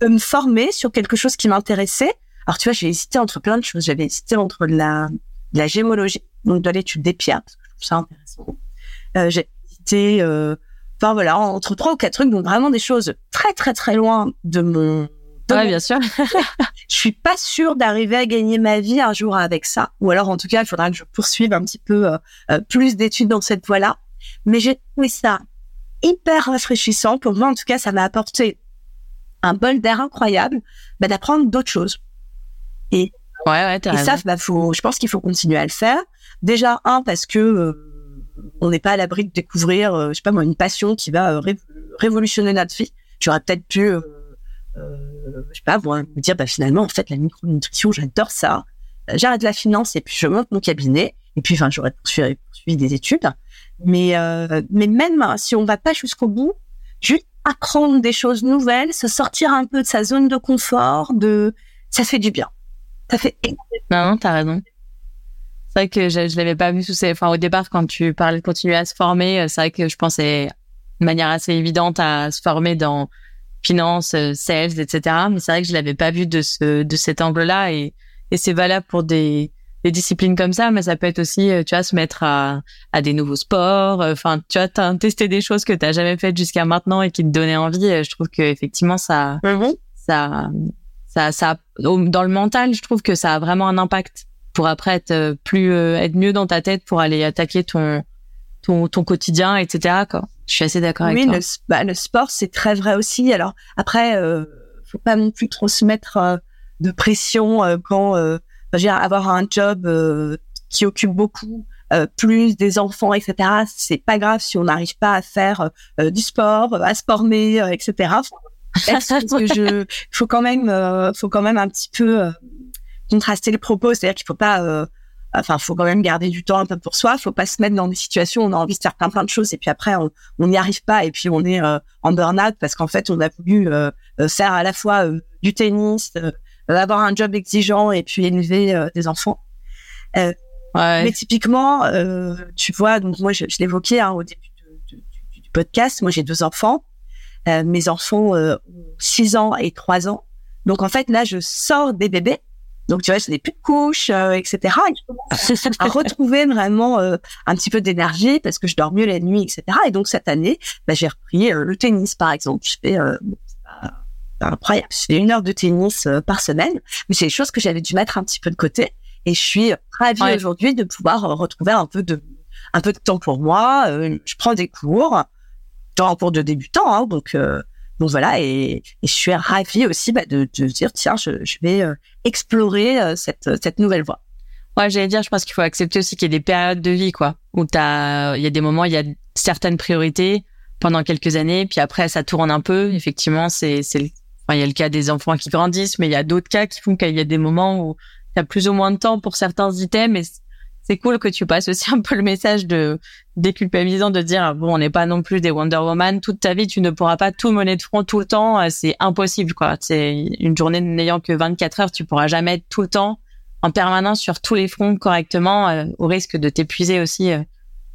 de me former sur quelque chose qui m'intéressait. Alors, tu vois, j'ai hésité entre plein de choses. J'avais hésité entre la, la gémologie, donc de l'étude des pierres, parce que je trouve ça intéressant euh, j'ai été, euh, enfin voilà, entre trois ou quatre trucs, donc vraiment des choses très très très loin de mon. ouais, bien sûr. je suis pas sûre d'arriver à gagner ma vie un jour avec ça, ou alors en tout cas, il faudra que je poursuive un petit peu euh, plus d'études dans cette voie-là. Mais j'ai trouvé ça hyper rafraîchissant. Pour moi, en tout cas, ça m'a apporté un bol d'air incroyable, bah, d'apprendre d'autres choses. Et, ouais, ouais, et ça, bah, faut, je pense qu'il faut continuer à le faire. Déjà, un, parce que on n'est pas à l'abri de découvrir, euh, je sais pas moi, une passion qui va euh, révolutionner notre vie. J'aurais peut-être pu, euh, euh, je sais pas, moi, me dire, bah finalement, en fait, la micronutrition, j'adore ça. J'arrête la finance et puis je monte mon cabinet. Et puis, enfin, j'aurais poursuivi, des études. Mais, mais même hein, si on va pas jusqu'au bout, juste apprendre des choses nouvelles, se sortir un peu de sa zone de confort, de, ça fait du bien. Ça fait. Non, t'as raison c'est vrai que je, je l'avais pas vu sous ces. Enfin, au départ, quand tu parlais de continuer à se former, euh, c'est vrai que je pensais de manière assez évidente à se former dans finance, euh, sales, etc. Mais c'est vrai que je l'avais pas vu de ce de cet angle-là et et c'est valable pour des des disciplines comme ça, mais ça peut être aussi, euh, tu vois, se mettre à, à des nouveaux sports. Enfin, tu vois, tester des choses que tu n'as jamais faites jusqu'à maintenant et qui te donnaient envie. Je trouve que effectivement, ça, ça, ça, ça, dans le mental, je trouve que ça a vraiment un impact pour après être euh, plus euh, être mieux dans ta tête pour aller attaquer ton ton, ton quotidien, etc. Quoi. Je suis assez d'accord avec toi. Le, bah, le sport c'est très vrai aussi. Alors après, euh, faut pas non plus trop se mettre euh, de pression quand euh, avoir un job qui occupe beaucoup. plus des enfants, etc. C'est pas grave si on n'arrive pas à faire du sport, à se former, etc. que je, faut quand même, faut quand même un petit peu contraster le propos, c'est-à-dire qu'il faut pas, euh, enfin, faut quand même garder du temps un peu pour soi. Faut pas se mettre dans des situations où on a envie de faire plein plein de choses et puis après on n'y arrive pas et puis on est euh, en burn-out parce qu'en fait on a voulu euh, euh faire à la fois du tennis, avoir un job exigeant et puis élever des enfants. Ouais. Mais typiquement, tu vois, donc moi je, je l'évoquais hein, au début du podcast. Moi j'ai deux enfants. mes enfants ont 6 ans et 3 ans. Donc en fait là je sors des bébés donc tu vois, je n'ai plus de couches, euh, etc. Et à, retrouver vraiment euh, un petit peu d'énergie parce que je dors mieux la nuit, etc. Et donc cette année, bah, j'ai repris euh, le tennis, par exemple. Je fais incroyable. Je fais une heure de tennis par semaine, mais c'est des choses que j'avais dû mettre un petit peu de côté. Et je suis ravie aujourd'hui de pouvoir retrouver un peu de un peu de temps pour moi. je prends des cours, un cours de débutant, hein, donc donc voilà, et, je suis ravie aussi bah, de, de dire tiens, je, vais explorer cette cette nouvelle voie. Ouais, j'allais dire, je pense qu'il faut accepter aussi qu'il y a des périodes de vie, quoi, où t'as, il y a des moments, il y a certaines priorités pendant quelques années, puis après ça tourne un peu. Effectivement, c'est, c'est, enfin, il y a le cas des enfants qui grandissent, mais il y a d'autres cas qui font qu'il y a des moments où il y a plus ou moins de temps pour certains items, et c'est cool que tu passes aussi un peu le message de déculpabilisant de dire bon, on n'est pas non plus des Wonder Woman toute ta vie, tu ne pourras pas tout mener de front tout le temps, c'est impossible, quoi. C'est une journée n'ayant que 24 heures, tu pourras jamais être tout le temps en permanence sur tous les fronts correctement, euh, au risque de t'épuiser aussi, euh,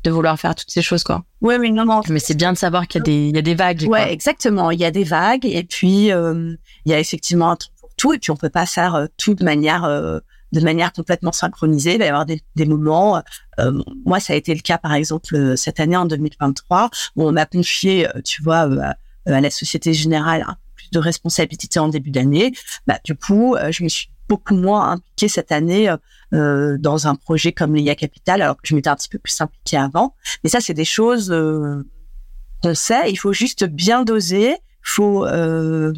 de vouloir faire toutes ces choses, quoi. Oui, mais non, non. Mais c'est bien de savoir qu'il y a des, il y a des vagues. Ouais, exactement. Il y a des vagues, et puis euh, il y a effectivement un truc pour tout, et puis on peut pas faire tout de manière de manière complètement synchronisée. Il va y avoir des, des moments. moi, ça a été le cas, par exemple, cette année en 2023, où on m'a confié, tu vois, à la Société Générale plus de responsabilités en début d'année. Bah, du coup, je me suis beaucoup moins impliquée cette année euh, euh, dans un projet comme l'IA Capital, alors que je m'étais un petit peu plus impliquée avant. Mais ça, c'est des choses euh, qu'on sait. Il faut juste bien doser. Faut euh,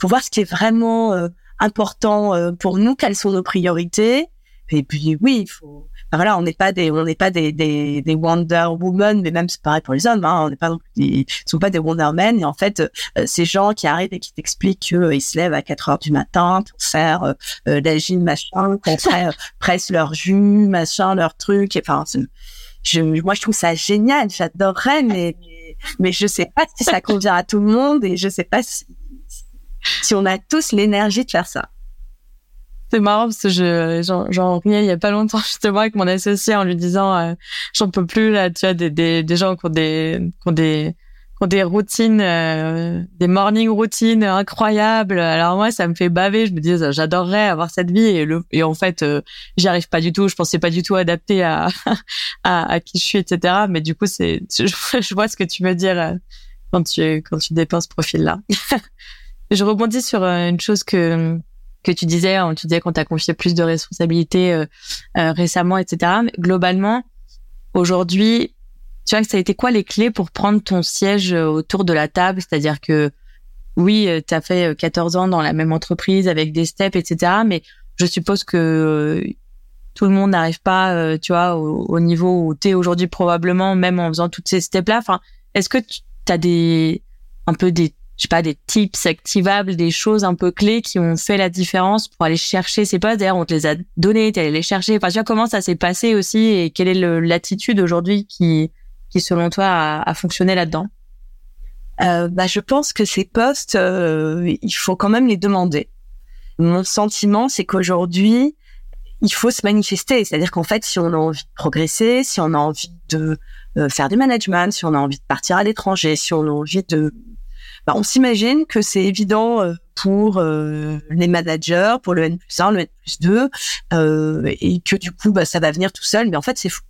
faut voir ce qui est vraiment euh, important pour nous, quelles sont nos priorités. Et puis oui, il faut voilà, on n'est pas des, on n'est pas des, des, des Wonder Woman, mais même c'est pareil pour les hommes, hein, on n'est pas ils sont pas des Wonder Men. Et en fait, euh, ces gens qui arrivent et qui t'expliquent qu'ils euh, se lèvent à 4 heures du matin pour faire euh, euh la gym machin, qu'on presse leur jus, machin, leur truc. Enfin, je, moi, je trouve ça génial. J'adorerais, mais, mais je sais pas si ça convient à tout le monde et je sais pas si, si on a tous l'énergie de faire ça. C'est marrant parce que je j'en riais il y a pas longtemps justement avec mon associé en lui disant euh, j'en peux plus là tu vois des, des, des gens qui ont des qui ont des qui ont des routines euh, des morning routines incroyables. Alors moi ça me fait baver. Je me dis j'adorerais avoir cette vie et le et en fait euh, j'y arrive pas du tout. Je pensais pas du tout adapter à à, à qui je suis etc mais du coup c'est je, je, vois ce que tu veux dire euh, quand tu quand tu dépenses ce profil là je rebondis sur une chose que que tu disais, hein, tu disais qu'on t'a confié plus de responsabilités euh, euh, récemment, etc. Mais globalement, aujourd'hui, tu vois que ça a été quoi les clés pour prendre ton siège euh, autour de la table? C'est-à-dire que oui, tu as fait 14 ans dans la même entreprise avec des steps, etc. Mais je suppose que tout le monde n'arrive pas, tu vois, au, niveau où tu es aujourd'hui probablement, même en faisant toutes ces steps-là. Enfin, est-ce que tu as des un peu des je sais pas, des tips activables, des choses un peu clés qui ont fait la différence pour aller chercher ces postes. D'ailleurs, on te les a donnés, tu allé les chercher. Enfin, tu vois comment ça s'est passé aussi et quelle est l'attitude aujourd'hui qui, qui, selon toi, a, a fonctionné là-dedans? Euh, bah, Je pense que ces postes, euh, il faut quand même les demander. Mon sentiment, c'est qu'aujourd'hui, il faut se manifester. C'est-à-dire qu'en fait, si on a envie de progresser, si on a envie de euh, faire du management, si on a envie de partir à l'étranger, si on a envie de bah, on s'imagine que c'est évident euh, pour euh, les managers, pour le N plus 1, le N plus 2, euh, et que du coup, bah, ça va venir tout seul. Mais en fait, c'est fou.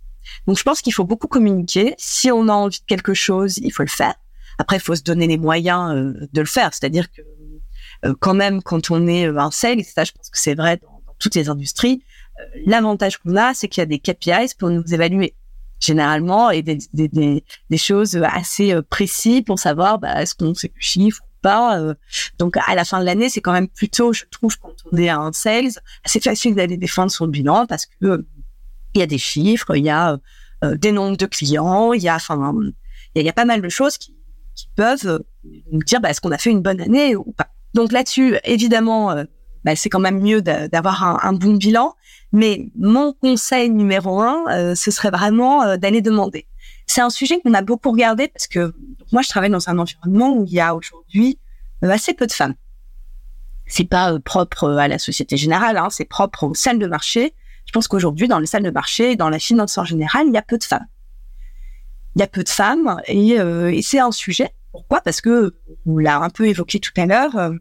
Donc, je pense qu'il faut beaucoup communiquer. Si on a envie de quelque chose, il faut le faire. Après, il faut se donner les moyens de le faire. C'est-à-dire que quand même, quand on est un sales, et ça, je pense que c'est vrai dans, toutes les industries, l'avantage qu'on a, c'est qu'il y a des KPIs pour nous évaluer généralement et des, des, des, des choses assez euh, précises pour savoir bah, est-ce qu'on fait du chiffre ou pas. Euh. Donc à la fin de l'année, c'est quand même plutôt, je trouve, quand on est un sales, assez facile d'aller défendre son bilan parce que euh, il y a des chiffres, il y a des nombres de clients, il y a, enfin, il y, a, pas mal de choses qui, peuvent nous dire bah, est-ce qu'on a fait une bonne année ou pas. Donc là-dessus, évidemment, bah, c'est quand même mieux d'avoir un, bon bilan. Mais mon conseil numéro un, euh, ce serait vraiment euh, d'aller demander. C'est un sujet qu'on a beaucoup regardé parce que moi, je travaille dans un environnement où il y a aujourd'hui euh, assez peu de femmes. C'est pas propre à la Société Générale, hein, c'est propre aux salles de marché. Je pense qu'aujourd'hui, dans les salles de marché, dans la finance en général, il y a peu de femmes. Il y a peu de femmes et, et c'est un sujet. Pourquoi? Parce que on l'a un peu évoqué tout à l'heure.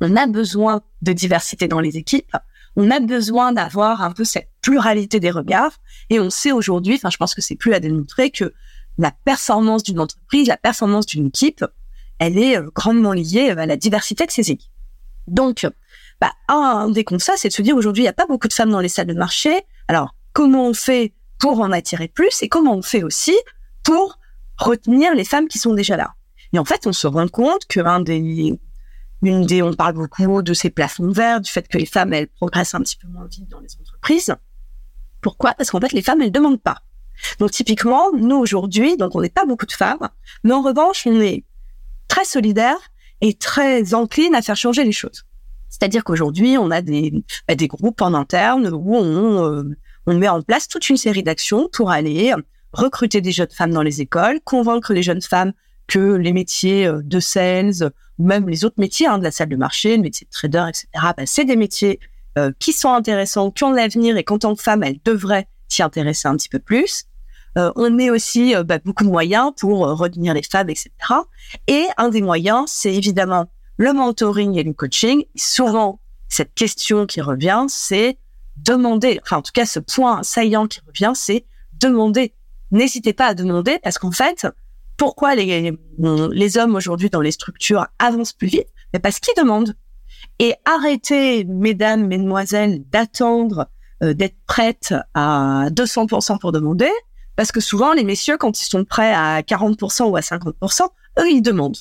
on a besoin de diversité dans les équipes on a besoin d'avoir un peu cette pluralité des regards. Et on sait aujourd'hui, enfin, je pense que c'est plus à démontrer que la performance d'une entreprise, la performance d'une équipe, elle est euh, grandement liée à la diversité de ses équipes. Donc, bah, un des constats, c'est de se dire aujourd'hui, il n'y a pas beaucoup de femmes dans les salles de marché. Alors, comment on fait pour en attirer plus et comment on fait aussi pour retenir les femmes qui sont déjà là? Et en fait, on se rend compte que un des, une des, on parle beaucoup de ces plafonds verts, du fait que les femmes, elles progressent un petit peu moins vite dans les entreprises. Pourquoi? Parce qu'en fait, les femmes, elles demandent pas. Donc typiquement, nous aujourd'hui, donc on n'est pas beaucoup de femmes, mais en revanche, on est très solidaires et très enclines à faire changer les choses. C'est-à-dire qu'aujourd'hui, on a des, bah, des groupes en interne où on, euh, on met en place toute une série d'actions pour aller recruter des jeunes femmes dans les écoles, convaincre les jeunes femmes que les métiers euh, de sales, ou même les autres métiers hein, de la salle de marché, le métier de trader, etc., bah, c'est des métiers euh, qui sont intéressants, qui ont l'avenir et qu'en tant que femme, elles devraient s'y intéresser un petit peu plus. Euh, on met aussi bah, beaucoup de moyens pour retenir les femmes, etc. Et un des moyens, c'est évidemment le mentoring et le coaching. souvent, cette question qui revient, c'est demander, enfin en tout cas ce point saillant qui revient, c'est demander. N'hésitez pas à demander parce qu'en fait, pourquoi les, les hommes aujourd'hui dans les structures avancent plus vite parce qu'ils demandent. Et arrêtez, mesdames, mesdemoiselles, d'attendre euh, d'être prêtes à 200% pour demander, parce que souvent les messieurs, quand ils sont prêts à 40% ou à 50%, eux, ils demandent.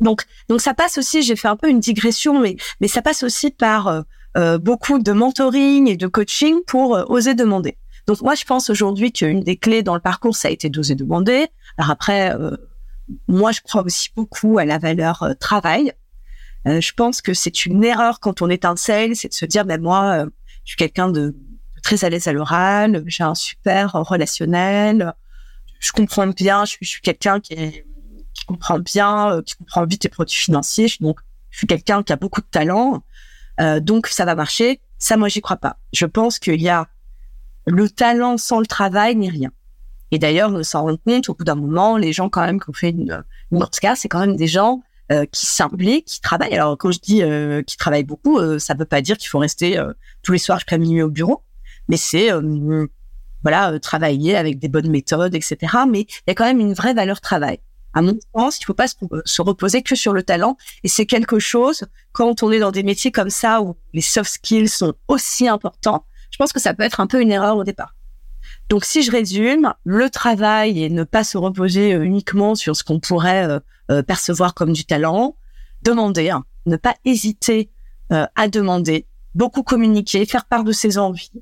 Donc, donc ça passe aussi. J'ai fait un peu une digression, mais mais ça passe aussi par euh, euh, beaucoup de mentoring et de coaching pour oser demander. Donc moi, je pense aujourd'hui qu'une des clés dans le parcours, ça a été d'oser demander. Alors après, moi, je crois aussi beaucoup à la valeur travail. je pense que c'est une erreur quand on est un sales, c'est de se dire, ben moi, je suis quelqu'un de très à l'aise à l'oral, j'ai un super relationnel, je comprends bien, je suis, quelqu'un qui qui comprend bien, euh, qui comprend vite les produits financiers. Donc, je suis quelqu'un qui a beaucoup de talent. Euh, donc, ça va marcher. Ça, moi, j'y crois pas. Je pense qu'il y a le talent sans le travail n'est rien. Et d'ailleurs, on s'en rend compte au bout d'un moment, les gens quand même qui ont fait une, une c'est quand même des gens euh, qui s'impliquent, qui travaillent. Alors quand je dis euh, qui travaillent beaucoup, euh, ça veut pas dire qu'il faut rester euh, tous les soirs jusqu'à minuit au bureau, mais c'est voilà travailler avec des bonnes méthodes, etc. Mais il y a quand même une vraie valeur travail à mon sens, il faut pas se, reposer que sur le talent. Et c'est quelque chose, quand on est dans des métiers comme ça, où les soft skills sont aussi importants, je pense que ça peut être un peu une erreur au départ. Donc, si je résume, le travail et ne pas se reposer euh, uniquement sur ce qu'on pourrait euh, euh, percevoir comme du talent, demander, hein, ne pas hésiter à demander, beaucoup communiquer, faire part de ses envies.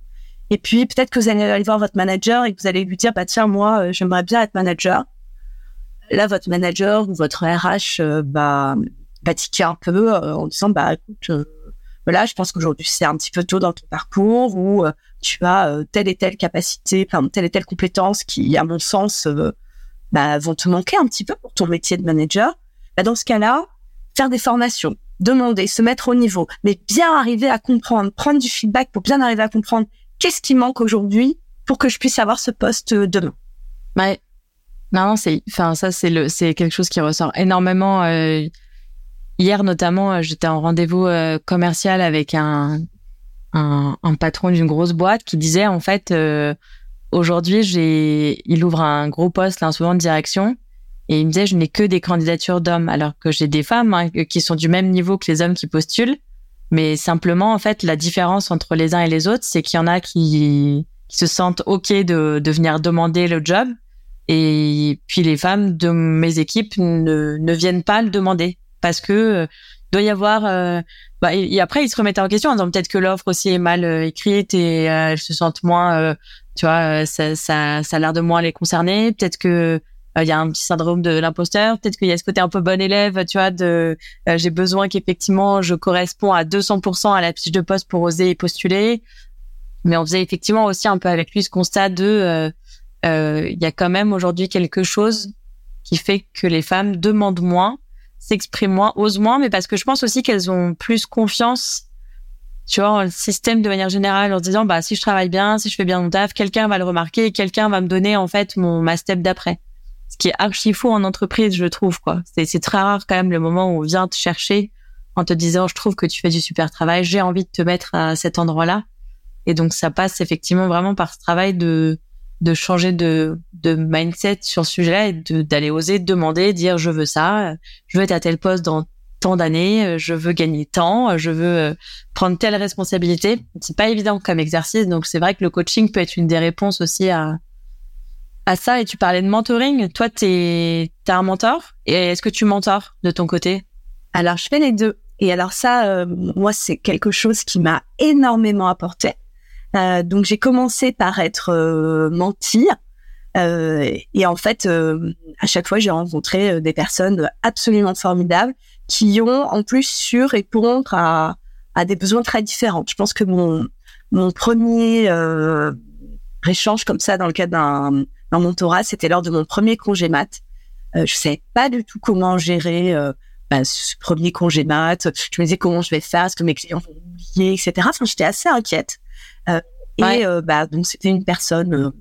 Et puis, peut-être que vous allez aller voir votre manager et que vous allez lui dire, bah tiens, moi, j'aimerais bien être manager là, votre manager ou votre RH euh, bah, tiquer un peu euh, en disant, bah, écoute, euh, voilà, je pense qu'aujourd'hui c'est un petit peu tôt dans ton parcours où tu as telle et telle capacité, enfin telle et telle compétence qui, à mon sens, bah, vont te manquer un petit peu pour ton métier de manager. Bah, dans ce cas-là, faire des formations, demander, se mettre au niveau, mais bien arriver à comprendre, prendre du feedback pour bien arriver à comprendre qu'est-ce qui manque aujourd'hui pour que je puisse avoir ce poste demain. Ouais, non, non, c'est, enfin, ça, c'est le, c'est quelque chose qui ressort énormément. Euh, hier, notamment, euh, j'étais en rendez-vous euh, commercial avec un, patron d'une grosse boîte qui disait, en fait, euh, aujourd'hui, il ouvre un gros poste, là, souvent de direction. Et il me disait, je n'ai que des candidatures d'hommes, alors que j'ai des femmes hein, qui sont du même niveau que les hommes qui postulent. Mais simplement, en fait, la différence entre les uns et les autres, c'est qu'il y en a qui, se sentent OK de, de venir demander le job et puis les femmes de mes équipes ne viennent pas le demander parce que euh, doit y avoir. Euh, bah, et, après ils se remettent en question en disant peut-être que l'offre aussi est mal euh, écrite et elles se sentent moins, tu vois, ça, ça, ça a l'air de moins les concerner. Peut-être que il y a un petit syndrome de l'imposteur. Peut-être qu'il y a ce côté un peu bon élève, tu vois, de j'ai besoin qu'effectivement je corresponds à 200% à la fiche de poste pour oser postuler. Mais on faisait effectivement aussi un peu avec lui ce constat de euh, il y a quand même aujourd'hui quelque chose qui fait que les femmes demandent moins, s'expriment moins, osent moins, mais parce que je pense aussi qu'elles ont plus confiance, tu vois, dans le système de manière générale, en se disant, bah, si je travaille bien, si je fais bien mon taf, quelqu'un va le remarquer quelqu'un va me donner, en fait, mon, ma step d'après. Ce qui est archi fou en entreprise, je trouve, quoi. C'est, c'est très rare quand même le moment où on vient te chercher en te disant, je trouve que tu fais du super travail, j'ai envie de te mettre à cet endroit-là. Et donc, ça passe effectivement vraiment par ce travail de, de changer de, de mindset sur ce sujet-là et d'aller oser demander, dire je veux ça, je veux être à tel poste dans tant d'années, je veux gagner tant, je veux prendre telle responsabilité. C'est pas évident comme exercice, donc c'est vrai que le coaching peut être une des réponses aussi à à ça. Et tu parlais de mentoring. Toi, t'es t'as un mentor? Et est-ce que tu mentors de ton côté? Alors je fais les deux. Et alors ça, moi, c'est quelque chose qui m'a énormément apporté. Euh, donc j'ai commencé par être euh, menti. Euh, et en fait, euh, à chaque fois, j'ai rencontré des personnes absolument formidables qui ont en plus su répondre à, à des besoins très différents. Je pense que mon, mon premier échange comme ça dans le cadre d'un, mentorat, c'était lors de mon premier congé mat. Euh, je savais pas du tout comment gérer bah, ce premier congé mat. Je me disais comment je vais faire, est-ce que mes clients vont oublier, etc. Enfin, j'étais assez inquiète. Euh, et euh, bah donc c'était une personne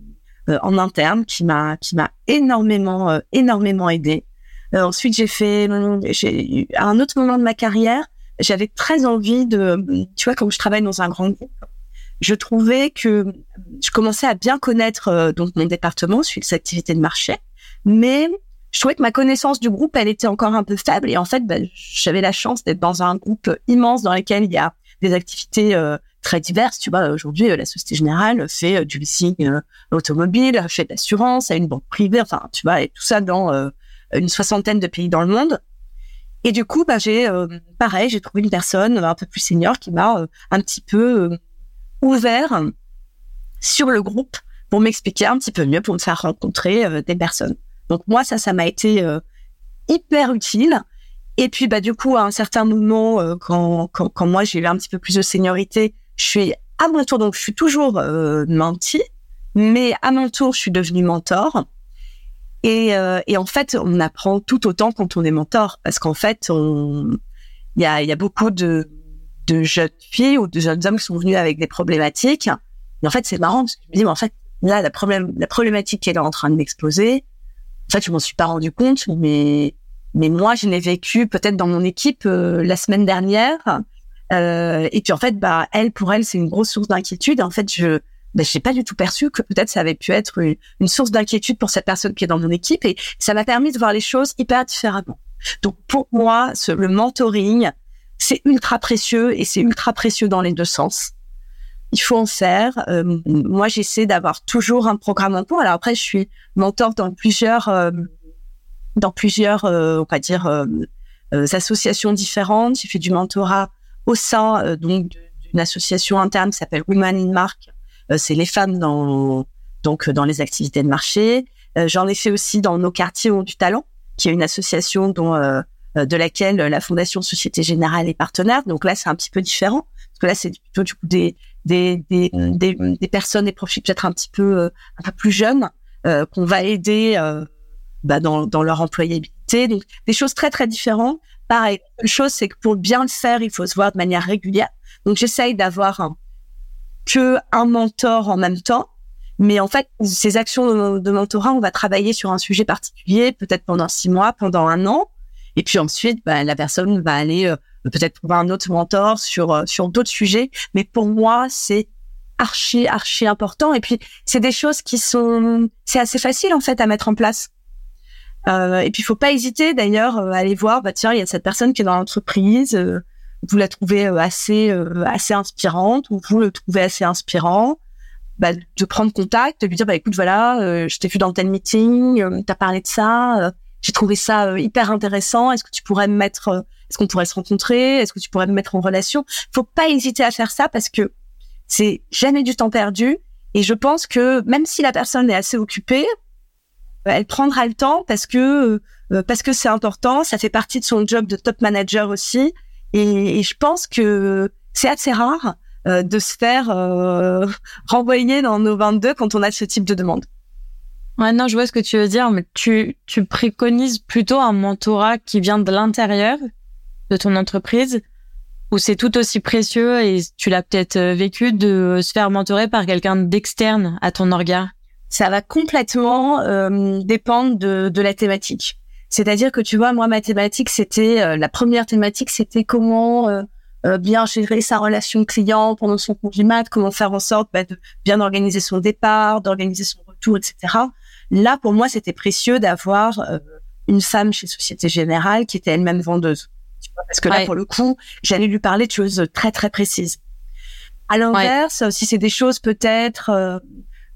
euh, en interne qui m'a qui m'a énormément énormément aidé. ensuite j'ai fait j'ai à un autre moment de ma carrière j'avais très envie de tu vois comme je travaille dans un grand groupe je trouvais que je commençais à bien connaître donc mon département suite à activités de marché mais je trouvais que ma connaissance du groupe, elle était encore un peu faible. Et en fait, bah, j'avais la chance d'être dans un groupe immense dans lequel il y a des activités très diverses. Tu vois, aujourd'hui, euh, la Société Générale fait euh, du leasing euh, automobile, fait de l'assurance, a une banque privée, enfin, tu vois, et tout ça dans une soixantaine de pays dans le monde. Et du coup, bah, j'ai, pareil, j'ai trouvé une personne un peu plus senior qui m'a un petit peu ouvert sur le groupe pour m'expliquer un petit peu mieux, pour me faire rencontrer des personnes. Donc moi, ça, ça m'a été hyper utile. Et puis, bah, du coup, à un certain moment, quand, quand, quand moi, j'ai eu un petit peu plus de seniorité, je suis à mon tour, donc je suis toujours euh, menti, mais à mon tour, je suis devenue mentor. Et, euh, et en fait, on apprend tout autant quand on est mentor, parce qu'en fait, il y a, y a beaucoup de, de jeunes filles ou de jeunes hommes qui sont venus avec des problématiques. Et en fait, c'est marrant parce que je me dis, mais en fait, là, la, problématique qui est en train de m'exploser, en fait, je m'en suis pas rendu compte, mais mais moi, je l'ai vécu peut-être dans mon équipe euh, la semaine dernière. Euh, et puis en fait, bah elle pour elle c'est une grosse source d'inquiétude. En fait, je bah, j'ai pas du tout perçu que peut-être ça avait pu être une, source d'inquiétude pour cette personne qui est dans mon équipe et ça m'a permis de voir les choses hyper différemment. Donc pour moi, ce, le mentoring, c'est ultra précieux et c'est ultra précieux dans les deux sens. Il faut en faire. Euh, moi, j'essaie d'avoir toujours un programme en cours. Alors après, je suis mentor dans plusieurs, euh, dans plusieurs, on va dire, associations différentes. J'ai fait du mentorat au sein euh, donc d'une association interne qui s'appelle Women in Mark. Euh, c'est les femmes dans donc dans les activités de marché. Euh, j'en ai fait aussi dans nos quartiers ont du talent, qui est une association dont de laquelle la Fondation Société Générale est partenaire. Donc là, c'est un petit peu différent parce que là, c'est plutôt du coup des des, des, des, des personnes, des profils peut-être un petit peu un peu plus jeunes qu'on va aider bah, dans, dans leur employabilité. Donc des choses très très différentes pareil. Une chose, c'est que pour bien le faire, il faut se voir de manière régulière. Donc, j'essaye d'avoir que un mentor en même temps. Mais en fait, ces actions de, mentorat, on va travailler sur un sujet particulier, peut-être pendant six mois, pendant un an. Et puis ensuite, bah, la personne va aller euh, peut-être trouver un autre mentor sur euh, sur d'autres sujets. Mais pour moi, c'est archi archi important. Et puis, c'est des choses qui sont, c'est assez facile en fait à mettre en place. Euh, et puis, il faut pas hésiter d'ailleurs euh, à aller voir. Bah tiens, il y a cette personne qui est dans l'entreprise. Euh, vous la trouvez assez assez inspirante ou vous le trouvez assez inspirant. Bah, de prendre contact, de lui dire bah écoute voilà, je t'ai vu dans tel meeting, euh, t'as parlé de ça, j'ai trouvé ça hyper intéressant. Est-ce que tu pourrais me mettre, est-ce qu'on pourrait se rencontrer, est-ce que tu pourrais me mettre en relation? Faut pas hésiter à faire ça parce que c'est jamais du temps perdu. Et je pense que même si la personne est assez occupée, elle prendra le temps parce que euh, euh, parce que c'est important, ça fait partie de son job de top manager aussi. Et, je pense que c'est assez rare euh, de se faire renvoyer dans nos 22 quand on a ce type de demande. Ouais, non, je vois ce que tu veux dire, mais tu, tu préconises plutôt un mentorat qui vient de l'intérieur de ton entreprise, où c'est tout aussi précieux et tu l'as peut-être vécu de se faire mentorer par quelqu'un d'externe à ton orga ça va complètement euh, dépendre de, de, la thématique. C'est-à-dire que tu vois, moi, ma thématique, c'était euh, la première thématique, c'était comment euh, bien gérer sa relation client pendant son congé mat, comment faire en sorte bah, de bien organiser son départ, d'organiser son retour, etc. Là, pour moi, c'était précieux d'avoir une femme chez Société Générale qui était elle-même vendeuse. parce que là, pour le coup, j'allais lui parler de choses très très précises. À l'inverse, si c'est des choses peut-être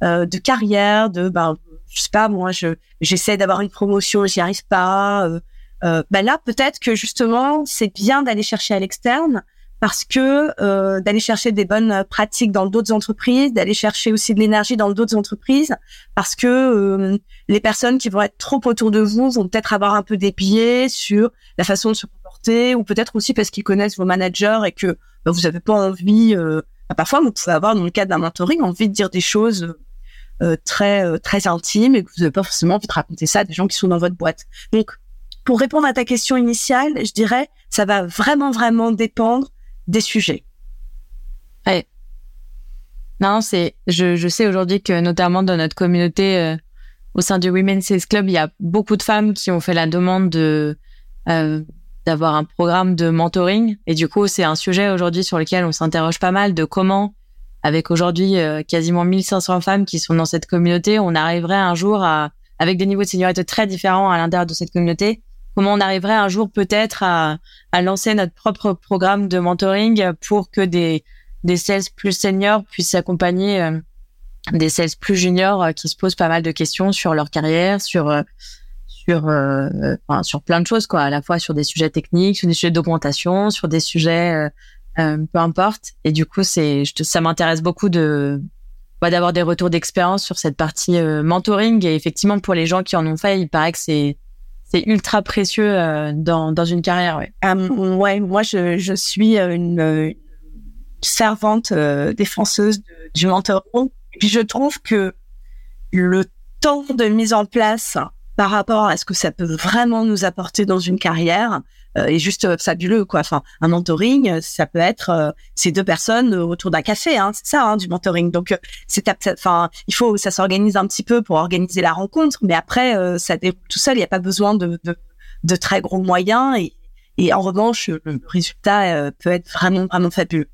euh, de carrière, de ben, je sais pas, moi, je j'essaie d'avoir une promotion, j'y arrive pas. Euh, euh, ben là, peut-être que justement, c'est bien d'aller chercher à l'externe parce que euh, d'aller chercher des bonnes pratiques dans d'autres entreprises, d'aller chercher aussi de l'énergie dans d'autres entreprises, parce que euh, les personnes qui vont être trop autour de vous vont peut-être avoir un peu des biais sur la façon de se comporter, ou peut-être aussi parce qu'ils connaissent vos managers et que bah, vous n'avez pas envie. Euh, parfois, vous pouvez avoir dans le cadre d'un mentoring envie de dire des choses euh, très euh, très intimes et que vous n'avez pas forcément envie de raconter ça à des gens qui sont dans votre boîte. Donc, pour répondre à ta question initiale, je dirais, ça va vraiment vraiment dépendre des sujets. Ouais. Non, c'est, je, je sais aujourd'hui que notamment dans notre communauté, euh, au sein du Women's Sales Club, il y a beaucoup de femmes qui ont fait la demande de euh, d'avoir un programme de mentoring. Et du coup, c'est un sujet aujourd'hui sur lequel on s'interroge pas mal de comment, avec aujourd'hui euh, quasiment 1500 femmes qui sont dans cette communauté, on arriverait un jour à, avec des niveaux de seniorité très différents à l'intérieur de cette communauté, comment on arriverait un jour peut-être à, à lancer notre propre programme de mentoring pour que des, des sales plus seniors puissent accompagner euh, des sales plus juniors euh, qui se posent pas mal de questions sur leur carrière, sur euh, sur enfin, sur plein de choses quoi, à la fois sur des sujets techniques, sur des sujets d'augmentation, sur des sujets peu importe. Et du coup, c'est ça m'intéresse beaucoup de bah, d'avoir des retours d'expérience sur cette partie mentoring et effectivement pour les gens qui en ont fait, il paraît que c'est c'est ultra précieux euh, dans, dans une carrière. Ouais, ouais moi je, je suis euh, une, servante euh, défenseuse du mentoring. Et puis je trouve que le temps de mise en place par rapport à ce que ça peut vraiment nous apporter dans une carrière euh, est juste euh, fabuleux quoi. Enfin, un mentoring, ça peut être euh, ces deux personnes autour d'un café, hein, c'est ça hein, du mentoring. Donc c'est enfin, il faut ça s'organise un petit peu pour organiser la rencontre, mais après ça déroule tout seul. Il n'y a pas besoin de, de, de très gros moyens et, et en revanche le résultat peut être vraiment vraiment fabuleux.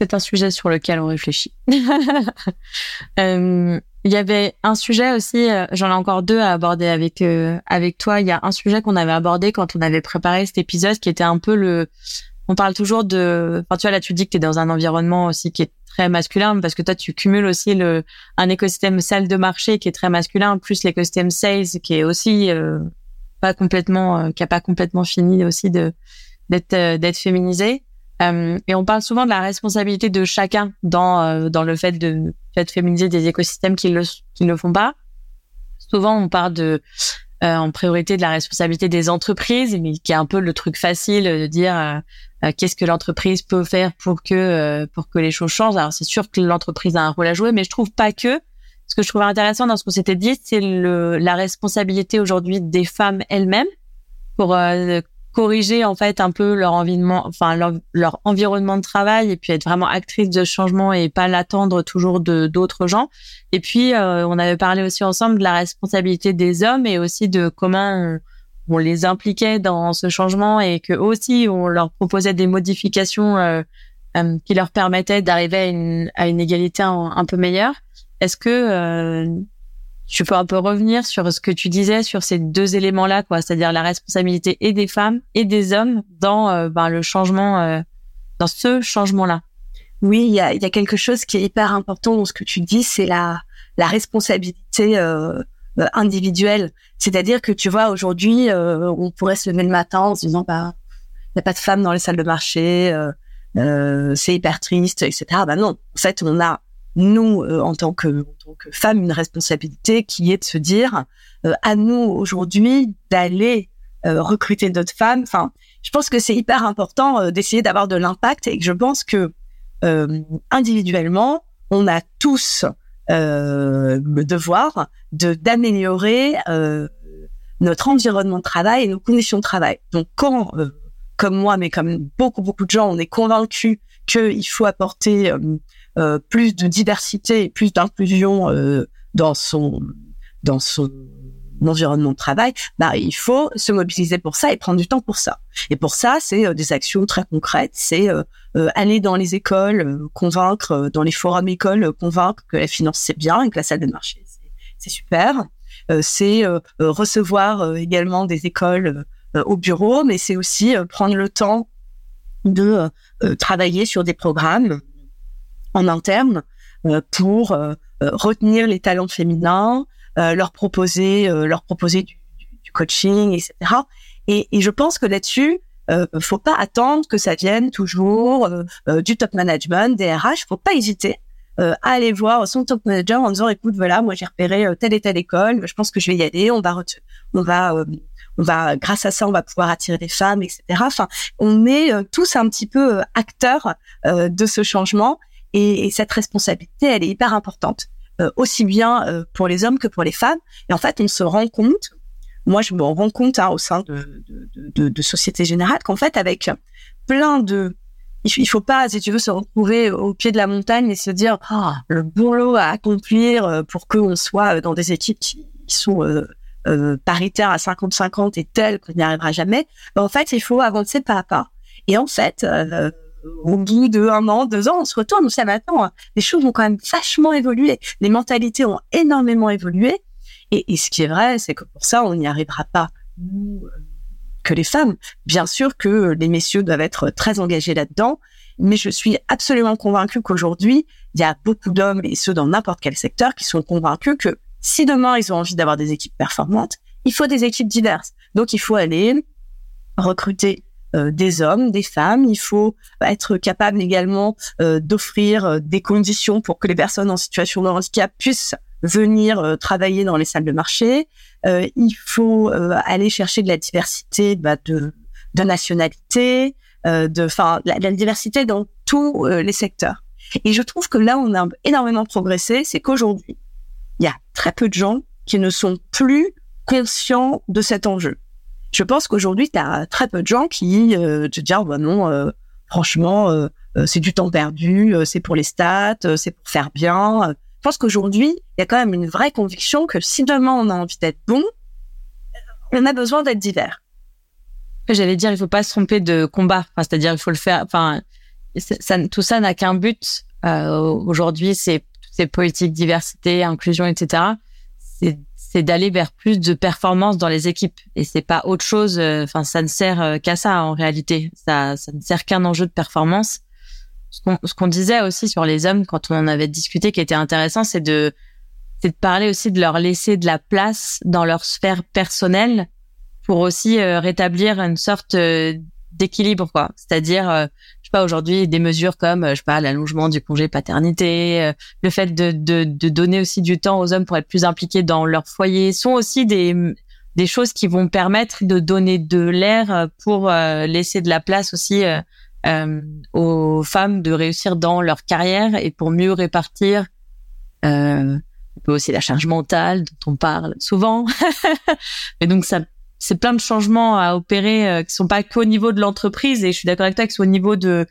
C'est un sujet sur lequel on réfléchit. euh, il y avait un sujet aussi, euh, j'en ai encore deux à aborder avec euh, avec toi. Il y a un sujet qu'on avait abordé quand on avait préparé cet épisode, qui était un peu le. On parle toujours de. Enfin, tu vois là, tu dis que tu es dans un environnement aussi qui est très masculin parce que toi, tu cumules aussi le un écosystème salle de marché qui est très masculin, plus l'écosystème sales qui est aussi euh, pas complètement, qui a pas complètement fini aussi de d'être d'être féminisé. Euh, et on parle souvent de la responsabilité de chacun dans euh, dans le fait de, fait féminiser des écosystèmes qui le qui ne le font pas. Souvent, on parle de euh, en priorité de la responsabilité des entreprises, mais qui est un peu le truc facile de dire qu'est-ce que l'entreprise peut faire pour que pour que les choses changent. Alors c'est sûr que l'entreprise a un rôle à jouer, mais je trouve pas que. Ce que je trouve intéressant dans ce qu'on s'était dit, c'est la responsabilité aujourd'hui des femmes elles-mêmes pour corriger en fait un peu leur environnement, enfin leur, environnement de travail et puis être vraiment actrice de changement et pas l'attendre toujours de d'autres gens. Et puis euh, on avait parlé aussi ensemble de la responsabilité des hommes et aussi de comment on, les impliquait dans ce changement et que aussi on leur proposait des modifications euh, euh, qui leur permettaient d'arriver à une, à une égalité un, un peu meilleure. Est-ce que tu peux un peu revenir sur ce que tu disais sur ces deux éléments-là, quoi, c'est-à-dire la responsabilité et des femmes et des hommes dans euh, ben, le changement, euh, dans ce changement-là. Oui, il y a, y a, quelque chose qui est hyper important dans ce que tu dis, c'est la, la responsabilité euh, euh individuelle. C'est-à-dire que tu vois, aujourd'hui, on pourrait se lever le matin en se disant, bah, il n'y a pas de femmes dans les salles de marché, c'est hyper triste, etc. Bah non, en fait, on a nous, euh, en, tant que, en tant que femmes, une responsabilité qui est de se dire, euh, à nous aujourd'hui d'aller euh, recruter d'autres femmes. Enfin, je pense que c'est hyper important d'essayer d'avoir de l'impact et que je pense que individuellement, on a tous le devoir de d'améliorer notre environnement de travail et nos conditions de travail. Donc, quand, comme moi, mais comme beaucoup beaucoup de gens, on est convaincus qu'il faut apporter euh, plus de diversité et plus d'inclusion euh, dans son dans son environnement de travail, bah, il faut se mobiliser pour ça et prendre du temps pour ça. Et pour ça, c'est euh, des actions très concrètes. C'est aller dans les écoles, convaincre, dans les forums écoles, convaincre que la finance c'est bien et que la salle de marché c'est super. c'est recevoir également des écoles au bureau, mais c'est aussi prendre le temps de travailler sur des programmes en interne pour retenir les talents féminins, leur proposer leur proposer du, du coaching, etc. Et, et je pense que là-dessus, euh, faut pas attendre que ça vienne toujours euh, euh, du top management, des RH. Faut pas hésiter euh, à aller voir son top manager en disant écoute voilà moi j'ai repéré telle et telle école, je pense que je vais y aller. On va on va on va grâce à ça on va pouvoir attirer des femmes, etc. Enfin on est tous un petit peu acteurs de ce changement et, et, cette responsabilité elle est hyper importante aussi bien pour les hommes que pour les femmes. Et en fait on se rend compte moi, je me rends compte hein, au sein de, Société Générale qu'en fait, avec plein de... Il faut pas, si tu veux, se retrouver au pied de la montagne et se dire ah, le boulot à accomplir euh, pour qu'on soit dans des équipes qui sont euh, euh, paritaires à 50-50 et telles qu'on n'y arrivera jamais. Ben, en fait, il faut avancer pas à pas. Et en fait, euh, au bout de un an, deux ans, on se retourne, on sait maintenant, hein, les choses ont quand même vachement évolué, les mentalités ont énormément évolué, et, et ce qui est vrai, c'est que pour ça, on n'y arrivera pas, euh, que les femmes. Bien sûr que les messieurs doivent être très engagés là-dedans, mais je suis absolument convaincue qu'aujourd'hui, il y a beaucoup d'hommes, et ceux dans n'importe quel secteur, qui sont convaincus que si demain ils ont envie d'avoir des équipes performantes, il faut des équipes diverses. Donc il faut aller recruter euh, des hommes, des femmes. Il faut être capable également euh, d'offrir des conditions pour que les personnes en situation de handicap puissent venir euh, travailler dans les salles de marché. Euh, il faut euh, aller chercher de la diversité bah, de, de nationalités, de, enfin, la, la, diversité dans tous les secteurs. Et je trouve que là, on a énormément progressé, c'est qu'aujourd'hui, il y a très peu de gens qui ne sont plus conscients de cet enjeu. Je pense qu'aujourd'hui, tu as très peu de gens qui euh, te disent, bah non, franchement, c'est du temps perdu, c'est pour les stats, c'est pour faire bien. Je pense qu'aujourd'hui, il y a quand même une vraie conviction que si demain on a envie d'être bon, on a besoin d'être divers. J'allais dire, il faut pas se tromper de combat. Enfin, c'est-à-dire, il faut le faire. Enfin, ça, tout ça n'a qu'un but. Euh, aujourd'hui, c'est ces politiques diversité, inclusion, etc. C'est d'aller vers plus de performance dans les équipes. Et c'est pas autre chose. Euh, enfin, ça ne sert euh, qu'à ça en réalité. Ça, ça ne sert qu'un enjeu de performance ce qu'on disait aussi sur les hommes quand on en avait discuté qui était intéressant, c'est de c'est de parler aussi de leur laisser de la place dans leur sphère personnelle pour aussi euh, rétablir une sorte d'équilibre quoi. C'est-à-dire sais pas aujourd'hui des mesures comme je sais pas l'allongement du congé paternité, le fait de, de, de donner aussi du temps aux hommes pour être plus impliqués dans leur foyer sont aussi des des choses qui vont permettre de donner de l'air pour laisser de la place aussi euh, aux femmes de réussir dans leur carrière et pour mieux répartir euh, aussi la charge mentale dont on parle souvent. Mais donc ça, c'est plein de changements à opérer euh, qui sont pas qu'au niveau de l'entreprise et je suis d'accord avec toi que c'est au niveau de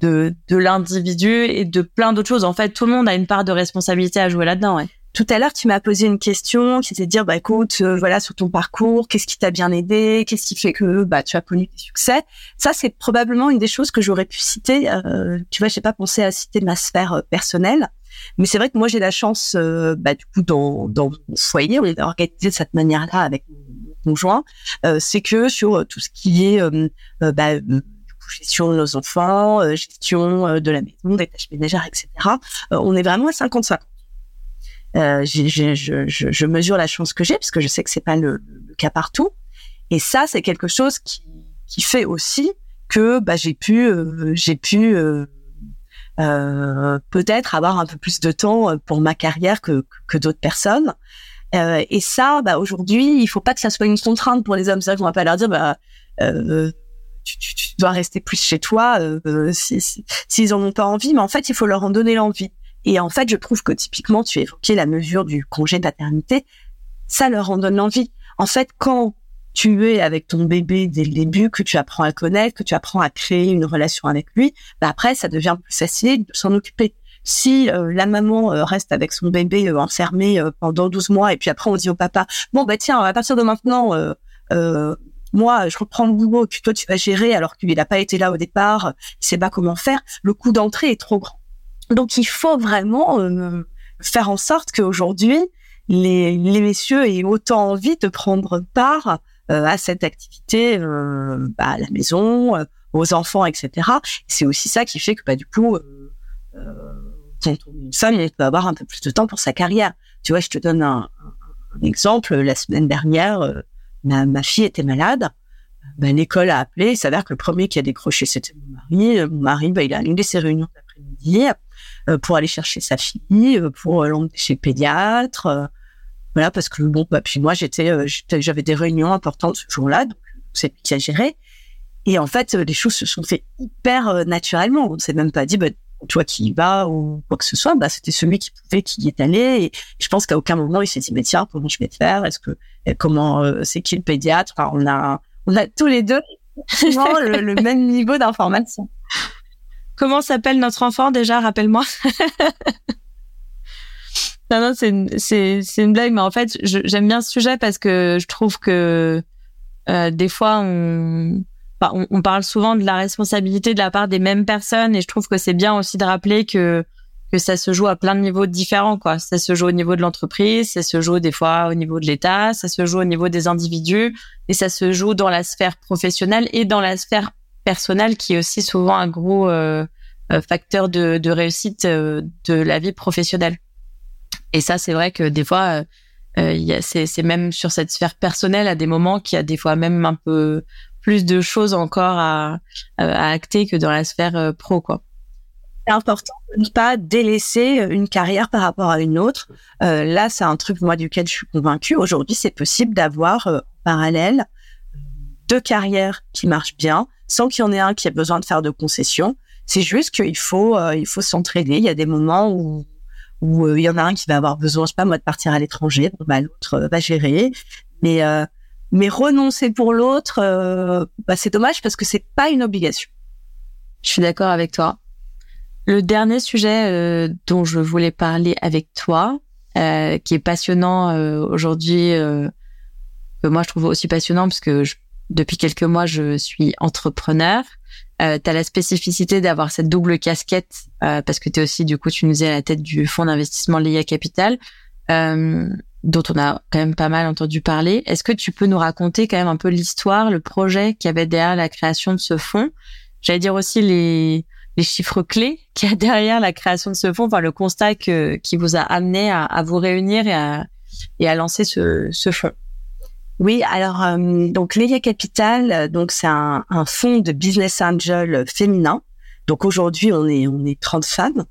de, de l'individu et de plein d'autres choses. En fait, tout le monde a une part de responsabilité à jouer là-dedans. Ouais. Tout à l'heure, tu m'as posé une question qui était de dire, bah écoute, euh, voilà, sur ton parcours, qu'est-ce qui t'a bien aidé, qu'est-ce qui fait que bah tu as connu des succès. Ça, c'est probablement une des choses que j'aurais pu citer. Euh, tu vois, j'ai pas pensé à citer ma sphère euh, personnelle, mais c'est vrai que moi j'ai la chance, bah du coup, dans, dans mon foyer, on est organisé de cette manière-là avec conjoint. c'est que sur tout ce qui est bah, gestion de nos enfants, gestion de la maison, des tâches ménagères, etc. on est vraiment à 50-50. Euh, je, je, je, mesure la chance que j'ai parce que je sais que c'est pas le, le, cas partout. Et ça, c'est quelque chose qui, qui fait aussi que bah, j'ai pu, euh, j'ai pu euh, euh, peut-être avoir un peu plus de temps pour ma carrière que, que d'autres personnes. Euh, et ça, bah, aujourd'hui, il faut pas que ça soit une contrainte pour les hommes. C'est vrai qu'on va pas leur dire, bah, tu, tu, tu, dois rester plus chez toi s'ils si, si, en ont pas envie. Mais en fait, il faut leur en donner l'envie. Et en fait, je trouve que typiquement, tu évoquais la mesure du congé de paternité, ça leur en donne l'envie. En fait, quand tu es avec ton bébé dès le début, que tu apprends à connaître, que tu apprends à créer une relation avec lui, bah après, ça devient plus facile de s'en occuper. Si euh, la maman euh, reste avec son bébé euh, enfermé pendant 12 mois et puis après on dit au papa, bon bah tiens, à partir de maintenant, moi je reprends le boulot, puis toi tu vas gérer alors qu'il n'a pas été là au départ, il sait pas comment faire, le coût d'entrée est trop grand. Donc il faut vraiment euh, faire en sorte qu'aujourd'hui, les, les messieurs aient autant envie de prendre part à cette activité bah, à la maison, aux enfants, etc. C'est aussi ça qui fait que bah, du coup, quand on est une femme, peut avoir un peu plus de temps pour sa carrière. Tu vois, je te donne un, un exemple. La semaine dernière, ma, ma fille était malade ben, l'école a appelé. Il s'avère que le premier qui a décroché, c'était mon mari. Euh, mon mari, ben, il a annulé ses réunions d'après-midi euh, pour aller chercher sa fille, euh, pour l'emmener chez le pédiatre. voilà, parce que bon, bah, puis moi, j'étais, j'avais des réunions importantes ce jour-là, donc c'est lui qui a géré. Et en fait, les choses se sont fait hyper naturellement. On s'est même pas dit, bah, toi qui y vas ou quoi que ce soit, bah, c'était celui qui pouvait qui y est allé. Et je pense qu'à aucun moment il s'est dit, mais tiens, comment je vais te faire? Est-ce que comment c'est qui le pédiatre? Enfin, On a on a tous les deux le, le même niveau d'information. Comment s'appelle notre enfant déjà? Rappelle-moi. non, non, c'est une, c'est, c'est une blague, mais en fait, j'aime bien ce sujet parce que je trouve que euh, des fois, on, on, on, parle souvent de la responsabilité de la part des mêmes personnes et je trouve que c'est bien aussi de rappeler que que ça se joue à plein de niveaux différents, quoi. Ça se joue au niveau de l'entreprise, ça se joue des fois au niveau de l'État, ça se joue au niveau des individus, et ça se joue dans la sphère professionnelle et dans la sphère personnelle, qui est aussi souvent un gros euh, euh, facteur de, de réussite euh, de la vie professionnelle. Et ça, c'est vrai que des fois, euh, c'est, c'est même sur cette sphère personnelle à des moments qu'il y a des fois même un peu plus de choses encore à, à acter que dans la sphère pro, quoi c'est important de ne pas délaisser une carrière par rapport à une autre. Euh, là, c'est un truc moi duquel je suis convaincue. Aujourd'hui, c'est possible d'avoir euh, parallèle deux carrières qui marchent bien, sans qu'il y en ait un qui ait besoin de faire de concessions. C'est juste qu'il faut euh, il faut s'entraider. Il y a des moments où où euh, il y en a un qui va avoir besoin, je sais pas moi, de partir à l'étranger, bah, l'autre va gérer. Mais mais renoncer pour l'autre, bah, c'est dommage parce que c'est pas une obligation. Je suis d'accord avec toi. Le dernier sujet euh, dont je voulais parler avec toi, euh, qui est passionnant euh, aujourd'hui, que moi je trouve aussi passionnant parce que depuis quelques mois je suis entrepreneur. Euh, tu as la spécificité d'avoir cette double casquette parce que tu es aussi du coup tu nous es à la tête du fonds d'investissement Lia Capital dont on a quand même pas mal entendu parler. Est-ce que tu peux nous raconter quand même un peu l'histoire, le projet qui avait derrière la création de ce fonds? J'allais dire aussi les les chiffres clés qu'il y a derrière la création de ce fonds, enfin le constat que, qui vous a amené à, à vous réunir et à, et à lancer ce, ce fonds. Oui, alors euh, donc Leia Capital, euh, donc c'est un, un fonds de business angel féminin. Donc aujourd'hui, on est on est 30 femmes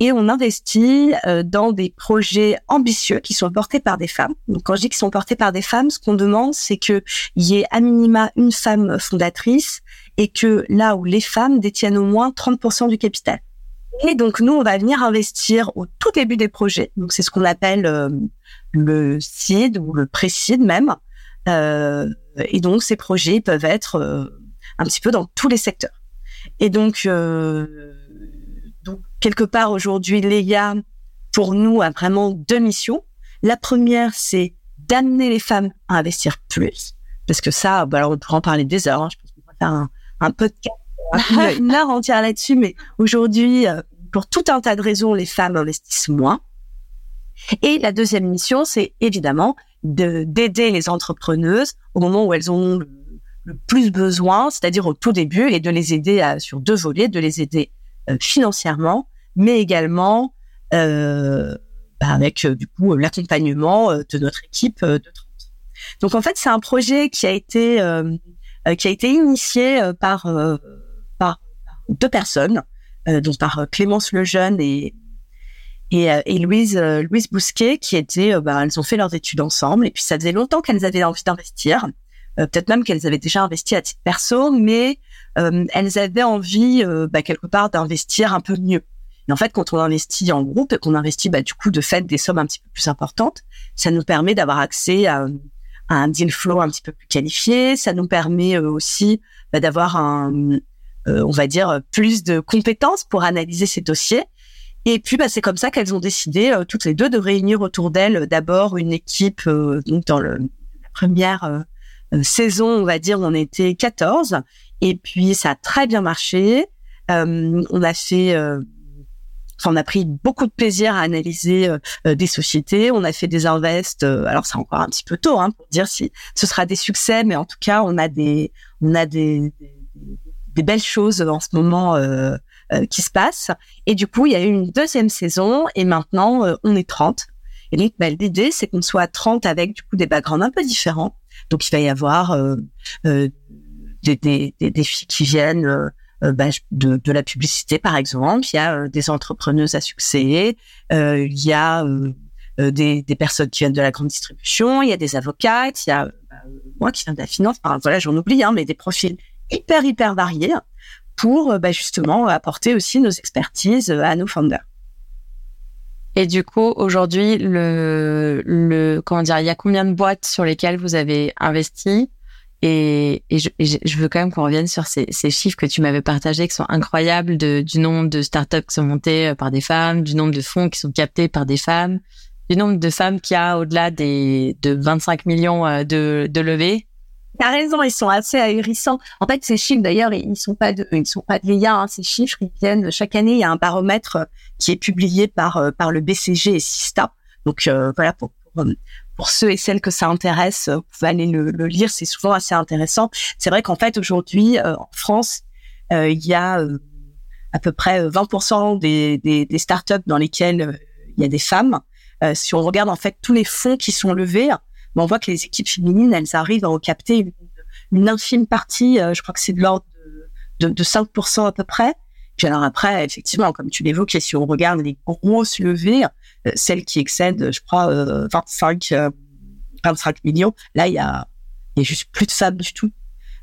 et on investit euh, dans des projets ambitieux qui sont portés par des femmes. Donc quand je dis qu'ils sont portés par des femmes, ce qu'on demande, c'est que y ait à minima une femme fondatrice et que là où les femmes détiennent au moins 30% du capital. Et donc nous, on va venir investir au tout début des projets. Donc c'est ce qu'on appelle euh, le seed ou le pré-seed même. Euh, et donc ces projets peuvent être euh, un petit peu dans tous les secteurs. Et donc, euh, quelque part aujourd'hui, Léa, pour nous, a vraiment deux missions. La première, c'est d'amener les femmes à investir plus, parce que ça, bah alors on pourra en parler des heures. Hein. je pense qu'on va faire un, un podcast, une heure entière là-dessus, mais aujourd'hui, euh, pour tout un tas de raisons, les femmes investissent moins. Et la deuxième mission, c'est évidemment de d'aider les entrepreneuses au moment où elles ont le, plus besoin, c'est-à-dire au tout début, et de les aider sur deux volets, de les aider euh, financièrement, mais également euh, bah avec du coup l'accompagnement de notre équipe de 30. Donc en fait, c'est un projet qui a été euh, qui a été initié euh, par, euh, par deux personnes, donc par Clémence Lejeune et et, et Louise Louise Bousquet qui étaient bah, elles ont fait leurs études ensemble. Et puis ça faisait longtemps qu'elles avaient envie d'investir. Peut-être même qu'elles avaient déjà investi à titre perso mais elles avaient envie bah, quelque part d'investir un peu mieux et en fait quand on investit en groupe et qu'on investit bah, du coup de fait des sommes un petit peu plus importantes ça nous permet d'avoir accès à un deal flow un petit peu plus qualifié. Ça nous permet euh, aussi bah, d'avoir un, euh, on va dire, plus de compétences pour analyser ces dossiers. Et puis, bah, c'est comme ça qu'elles ont décidé euh, toutes les deux de réunir autour d'elles d'abord une équipe. donc, dans le, la première saison, on va dire, on était 14. Et puis, ça a très bien marché. on a fait on a pris beaucoup de plaisir à analyser des sociétés. On a fait des invests. alors c'est encore un petit peu tôt hein, pour dire si ce sera des succès, mais en tout cas on a des on a des, des, belles choses en ce moment qui se passent. Et du coup il y a eu une deuxième saison et maintenant on est 30. Et donc bah, l'idée c'est qu'on soit 30 avec du coup des backgrounds un peu différents. Donc il va y avoir des, des, filles qui viennent euh, bah, de, de, la publicité, par exemple. Il y a euh, des entrepreneuses à succès. Euh, il y a des, des, personnes qui viennent de la grande distribution. Il y a des avocates. Il y a bah, moi qui viens de la finance. Enfin, voilà, j'en oublie, hein, mais des profils hyper hyper variés pour bah, justement apporter aussi nos expertises à nos founders. Et du coup, aujourd'hui, le, le, comment dire, il y a combien de boîtes sur lesquelles vous avez investi? Et, et, je, je, veux quand même qu'on revienne sur ces, ces, chiffres que tu m'avais partagés qui sont incroyables de, du nombre de startups qui sont montées euh, par des femmes, du nombre de fonds qui sont captés par des femmes, du nombre de femmes qui a au-delà des de 25 millions euh, de, de levées. T'as raison, ils sont assez ahurissants. En fait, ces chiffres, d'ailleurs, ils sont pas de, ils sont pas de l'IA. Hein. Ces chiffres, ils viennent chaque année. Il y a un baromètre qui est publié par euh, par le BCG et Sista. Donc voilà pour, pour, pour ceux et celles que ça intéresse, euh, vous pouvez aller le, lire, c'est souvent assez intéressant. C'est vrai qu'en fait aujourd'hui euh, en France, euh, il y a à peu près 20% des, des, des, startups dans lesquelles il y a des femmes. si on regarde en fait tous les fonds qui sont levés, ben, on voit que les équipes féminines, elles arrivent à capter une, infime partie, je crois que c'est de l'ordre de, de, de 5% à peu près. Puis alors après, effectivement, comme tu l'évoquais, si on regarde les grosses levées, euh, celles qui excèdent, je crois, 25, euh, 25 euh, millions, là, il y a, y a juste plus de femmes du tout.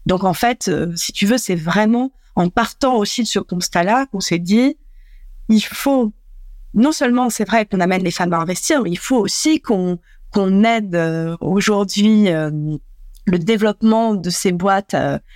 Donc en fait, si tu veux, c'est vraiment en partant aussi de ce constat-là qu'on s'est dit, il faut non seulement, c'est vrai qu'on amène les femmes à investir, mais il faut aussi qu'on qu'on aide aujourd'hui le développement de ces boîtes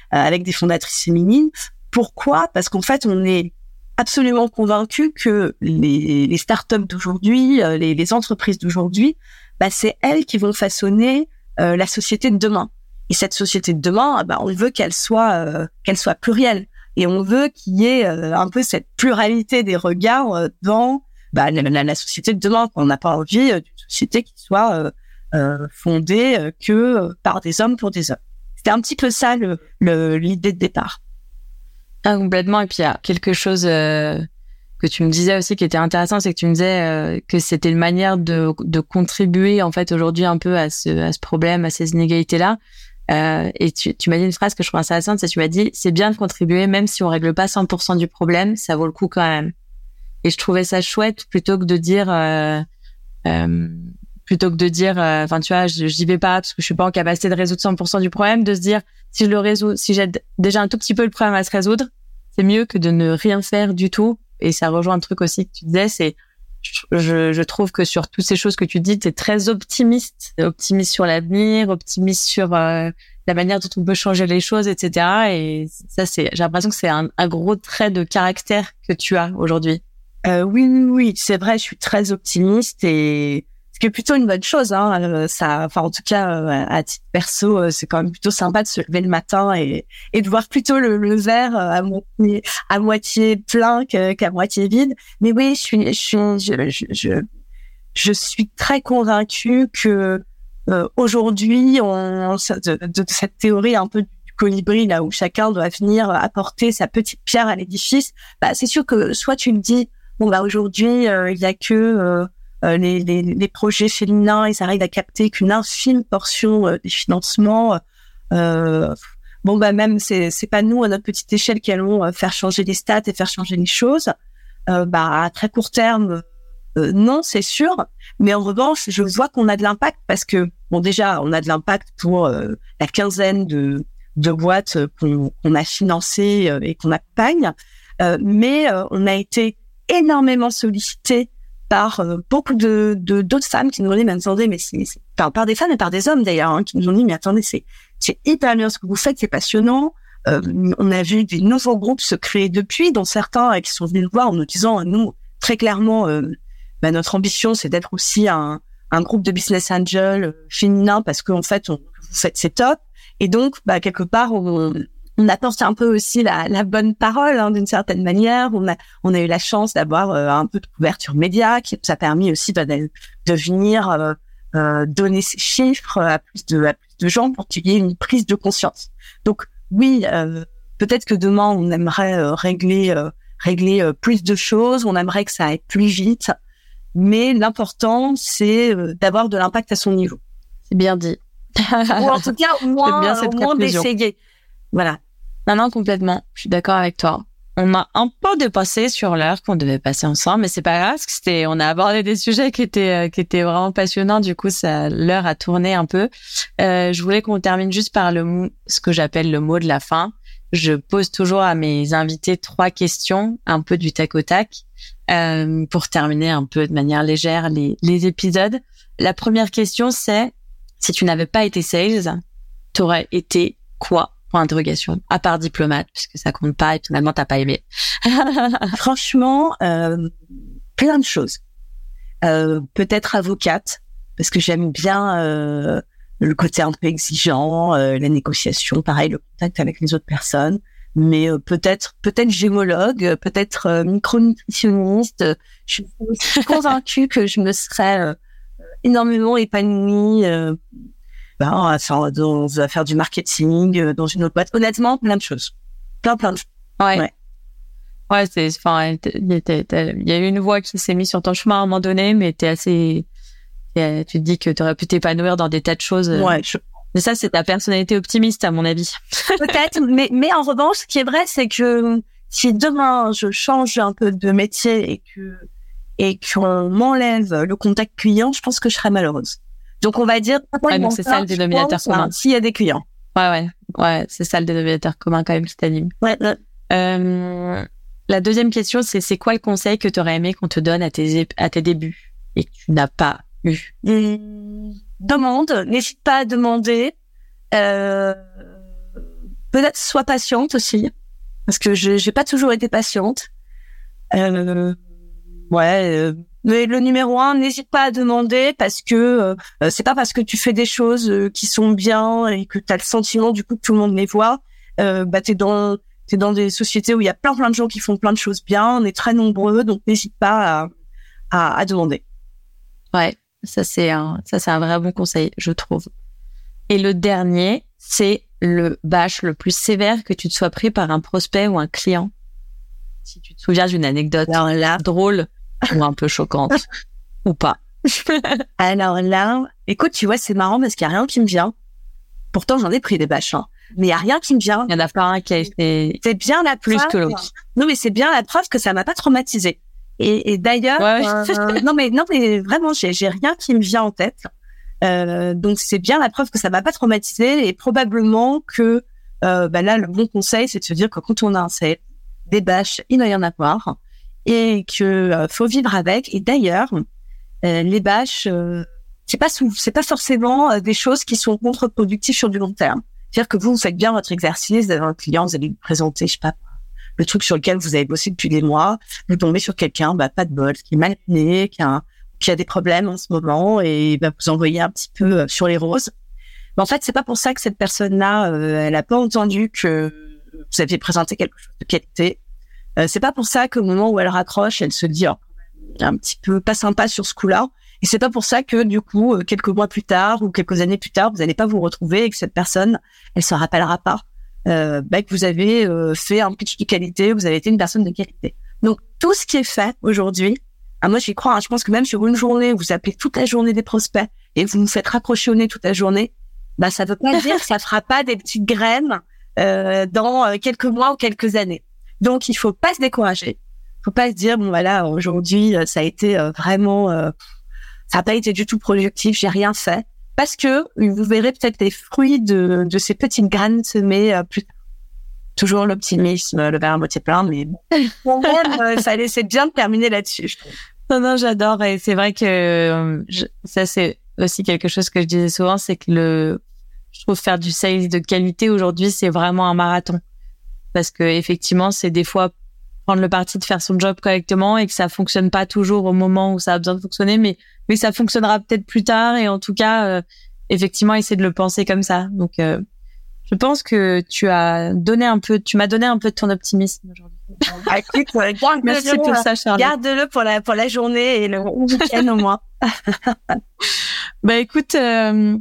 avec des fondatrices féminines pourquoi? Parce qu'en fait, on est absolument convaincu que les, startups d'aujourd'hui, euh, les, entreprises d'aujourd'hui, bah, c'est elles qui vont façonner euh, la société de demain. Et cette société de demain, bah, on veut qu'elle soit euh, qu'elle soit plurielle et on veut qu'il y ait un peu cette pluralité des regards dans bah, la, la, société de demain. On n'a pas envie d'une société qui soit fondée que par des hommes pour des hommes. C'était un petit peu ça l'idée le, l'idée de départ. Ah, complètement. Et puis il y a quelque chose euh, que tu me disais aussi qui était intéressant, c'est que tu me disais euh, que c'était une manière de, de contribuer en fait aujourd'hui un peu à ce, à ce problème, à ces inégalités-là. Euh, et tu, tu m'as dit une phrase que je trouve intéressante, c'est tu m'as dit c'est bien de contribuer même si on règle pas 100% du problème, ça vaut le coup quand même. Et je trouvais ça chouette plutôt que de dire euh, euh plutôt que de dire, euh, enfin tu vois, je j'y vais pas parce que je suis pas en capacité de résoudre 100% du problème, de se dire si je le résous, si j'aide déjà un tout petit peu le problème à se résoudre, c'est mieux que de ne rien faire du tout. Et ça rejoint un truc aussi que tu disais, c'est je, je, trouve que sur toutes ces choses que tu dis, tu es très optimiste, optimiste sur l'avenir, optimiste sur euh, la manière dont on peut changer les choses, etc. Et ça, c'est, j'ai l'impression que c'est un, un, gros trait de caractère que tu as aujourd'hui. Euh, oui, oui, oui, c'est vrai, je suis très optimiste et ce qui plutôt une bonne chose. Hein. Euh, ça, enfin en tout cas euh, à titre perso, euh, c'est quand même plutôt sympa de se lever le matin et, et de voir plutôt le, le verre à moitié, à moitié plein qu'à moitié vide. Mais oui, je suis, je suis, je, je, je, suis très convaincue que aujourd'hui, on, de, de, cette théorie un peu du colibri là où chacun doit venir apporter sa petite pierre à l'édifice, bah, c'est sûr que soit tu me dis bon bah aujourd'hui il y a que euh, les, les, les, projets féminins, ils arrivent à capter qu'une infime portion euh, des financements. Euh, bon bah même c'est pas nous à notre petite échelle qui allons faire changer les stats et faire changer les choses. bah à très court terme, non c'est sûr. Mais en revanche, je vois qu'on a de l'impact parce que bon déjà on a de l'impact pour la quinzaine de de boîtes qu'on a financées et qu'on accompagne, mais on a été énormément sollicité par euh, beaucoup de d'autres femmes qui nous ont dit mais attendez mais c'est par, des femmes et par des hommes d'ailleurs hein, qui nous ont dit mais attendez c'est c'est hyper bien ce que vous faites c'est passionnant. Euh, on a vu des nouveaux groupes se créer depuis dont certains euh, qui sont venus nous voir en nous disant nous très clairement bah, notre ambition c'est d'être aussi un, un groupe de business angel féminin parce qu'en fait on, vous faites c'est top. Et donc bah quelque part on, on apporte un peu aussi la, la bonne parole hein, d'une certaine manière. On a, on a eu la chance d'avoir euh, un peu de couverture média qui nous a permis aussi de, de venir euh, euh, donner ces chiffres à plus de, à plus de gens pour qu'il y ait une prise de conscience. Donc oui, peut-être que demain on aimerait régler régler plus de choses, on aimerait que ça aille plus vite, mais l'important c'est d'avoir de l'impact à son niveau. C'est bien dit. Ou en tout cas au moins, au moins d'essayer. Voilà. Non, non, complètement. Je suis d'accord avec toi. On a un peu dépassé sur l'heure qu'on devait passer ensemble, mais c'est pas grave, que c'était, on a abordé des sujets qui étaient, euh, qui étaient vraiment passionnants. Du coup, ça, l'heure a tourné un peu. Euh, je voulais qu'on termine juste par le, ce que j'appelle le mot de la fin. Je pose toujours à mes invités trois questions, un peu du tac au tac, euh, pour terminer un peu de manière légère les, les épisodes. La première question, c'est si tu n'avais pas été sales, t'aurais été quoi? Interrogation, à part diplomate, puisque ça compte pas et finalement t'as pas aimé. Franchement, euh, plein de choses. Euh, peut-être avocate, parce que j'aime bien euh, le côté un peu exigeant, euh, la négociation, pareil, le contact avec les autres personnes. Mais euh, peut-être, peut-être gémologue, peut-être euh, micronutritionniste. Je suis convaincue que je me serais énormément épanouie ben, on, va faire, on va faire du marketing euh, dans une autre boîte. Honnêtement, plein de choses. Plein, plein de choses. Ouais. Ouais, c'est, enfin, il y a eu une voix qui s'est mise sur ton chemin à un moment donné, mais t'es assez, tu te dis que t'aurais pu t'épanouir dans des tas de choses. Euh. Ouais. Mais ça, c'est ta personnalité optimiste, à mon avis. Peut-être, mais, mais en revanche, ce qui est vrai, c'est que si demain je change un peu de métier et que, et qu'on m'enlève le contact client, je pense que je serais malheureuse. Donc on va dire. Ah, c'est ça le dénominateur commun. S'il y a des clients. Ouais, ouais, ouais, c'est ça le dénominateur commun quand même qui t'anime. Ouais. Euh, la deuxième question, c'est c'est quoi le conseil que tu aurais aimé qu'on te donne à tes à tes débuts et que tu n'as pas eu? Mmh, Demande, n'hésite pas à demander. Euh, Peut-être sois patiente aussi, parce que je j'ai pas toujours été patiente. Euh, ouais. Euh, mais le numéro un, n'hésite pas à demander parce que euh, c'est pas parce que tu fais des choses euh, qui sont bien et que tu as le sentiment du coup que tout le monde les voit, euh, bah t'es dans t'es dans des sociétés où il y a plein plein de gens qui font plein de choses bien, on est très nombreux, donc n'hésite pas à, à, à, demander. Ouais, ça c'est un ça c'est un vrai bon conseil, je trouve. Et le dernier, c'est le bâche le plus sévère que tu te sois pris par un prospect ou un client. Si tu te souviens d'une anecdote là, drôle ou un peu choquante ou pas Alors là, écoute, tu vois, c'est marrant parce qu'il y a rien qui me vient. Pourtant, j'en ai pris des bâches, hein. mais il y a rien qui me vient. Il y en a pas un qui a été c'est bien la plus que l'autre. Non, mais c'est bien la preuve que ça m'a pas traumatisé. Et, et d'ailleurs, euh, non mais non mais vraiment, j'ai rien qui me vient en tête. Euh, donc c'est bien la preuve que ça m'a pas traumatisé et probablement que euh, bah là le bon conseil c'est de se dire que quand on a un set, des bâches, il va y en avoir et que euh, faut vivre avec. Et d'ailleurs, euh, les bâches, euh, c'est pas c'est pas forcément des choses qui sont contre-productives sur du long terme. C'est-à-dire que vous, vous faites bien votre exercice, vous avez un client, vous allez lui présenter, je sais pas, le truc sur lequel vous avez bossé depuis des mois, vous tombez sur quelqu'un, bah, pas de bol, qui est mal né, qui a, qui a des problèmes en ce moment, et bah, vous envoyez un petit peu sur les roses. Mais en fait, c'est pas pour ça que cette personne-là, elle a pas entendu que vous aviez présenté quelque chose de qualité. Euh, c'est pas pour ça qu'au moment où elle raccroche, elle se dit oh, un petit peu pas sympa sur ce coup-là. Et c'est pas pour ça que du coup, euh, quelques mois plus tard ou quelques années plus tard, vous n'allez pas vous retrouver et que cette personne, elle se rappellera pas euh, bah, que vous avez euh, fait un pitch de qualité, vous avez été une personne de qualité. Donc tout ce qui est fait aujourd'hui, ah, moi j'y crois. Hein, je pense que même sur une journée, vous appelez toute la journée des prospects et vous vous faites raccrocher au nez toute la journée, bah ça veut pas dire que ça fera pas des petites graines euh, dans quelques mois ou quelques années. Donc, il faut pas se décourager. Faut pas se dire bon voilà aujourd'hui euh, ça a été euh, vraiment euh, ça n'a pas été du tout productif, j'ai rien fait parce que vous verrez peut-être les fruits de, de ces petites graines semées plus. Toujours l'optimisme, le verre à moitié plein, mais bon, ça laissait bien de terminer là-dessus. Non, non, j'adore. Et c'est vrai que ça, c'est aussi quelque chose que je disais souvent, c'est que le, je trouve faire du sales de qualité aujourd'hui, c'est vraiment un marathon parce que effectivement, c'est des fois prendre le parti de faire son job correctement et que ça fonctionne pas toujours au moment où ça a besoin de fonctionner, mais mais ça fonctionnera peut-être plus tard et en tout cas, euh, effectivement, essayer de le penser comme ça. Donc, euh, Je pense que tu as donné un peu, tu m'as donné un peu de ton optimisme aujourd'hui. Ah, écoute, Merci pour ça, Charlotte. Garde-le pour la, pour la journée et le week-end au moins. bah écoute, euh,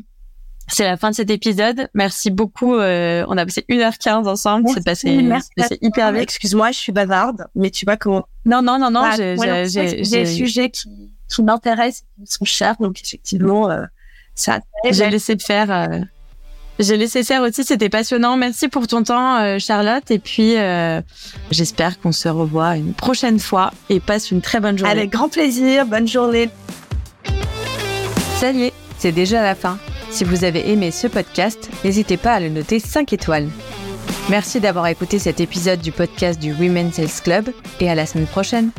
c'est la fin de cet épisode. Merci beaucoup. Euh, on a passé 1h15 ensemble. C'est passé, passé hyper vite. Excuse-moi, je suis bavarde, mais tu vois comment. Non, non, non, non. Ah, j'ai des sujets qui, qui m'intéressent, qui sont chers. Donc, effectivement, euh, ça J'ai laissé faire. Euh, j'ai laissé faire aussi. C'était passionnant. Merci pour ton temps, euh, Charlotte. Et puis, euh, j'espère qu'on se revoit une prochaine fois et passe une très bonne journée. Avec grand plaisir. Bonne journée. Ça y est, c'est déjà la fin. Si vous avez aimé ce podcast, n'hésitez pas à le noter 5 étoiles. Merci d'avoir écouté cet épisode du podcast du Women's Sales Club et à la semaine prochaine.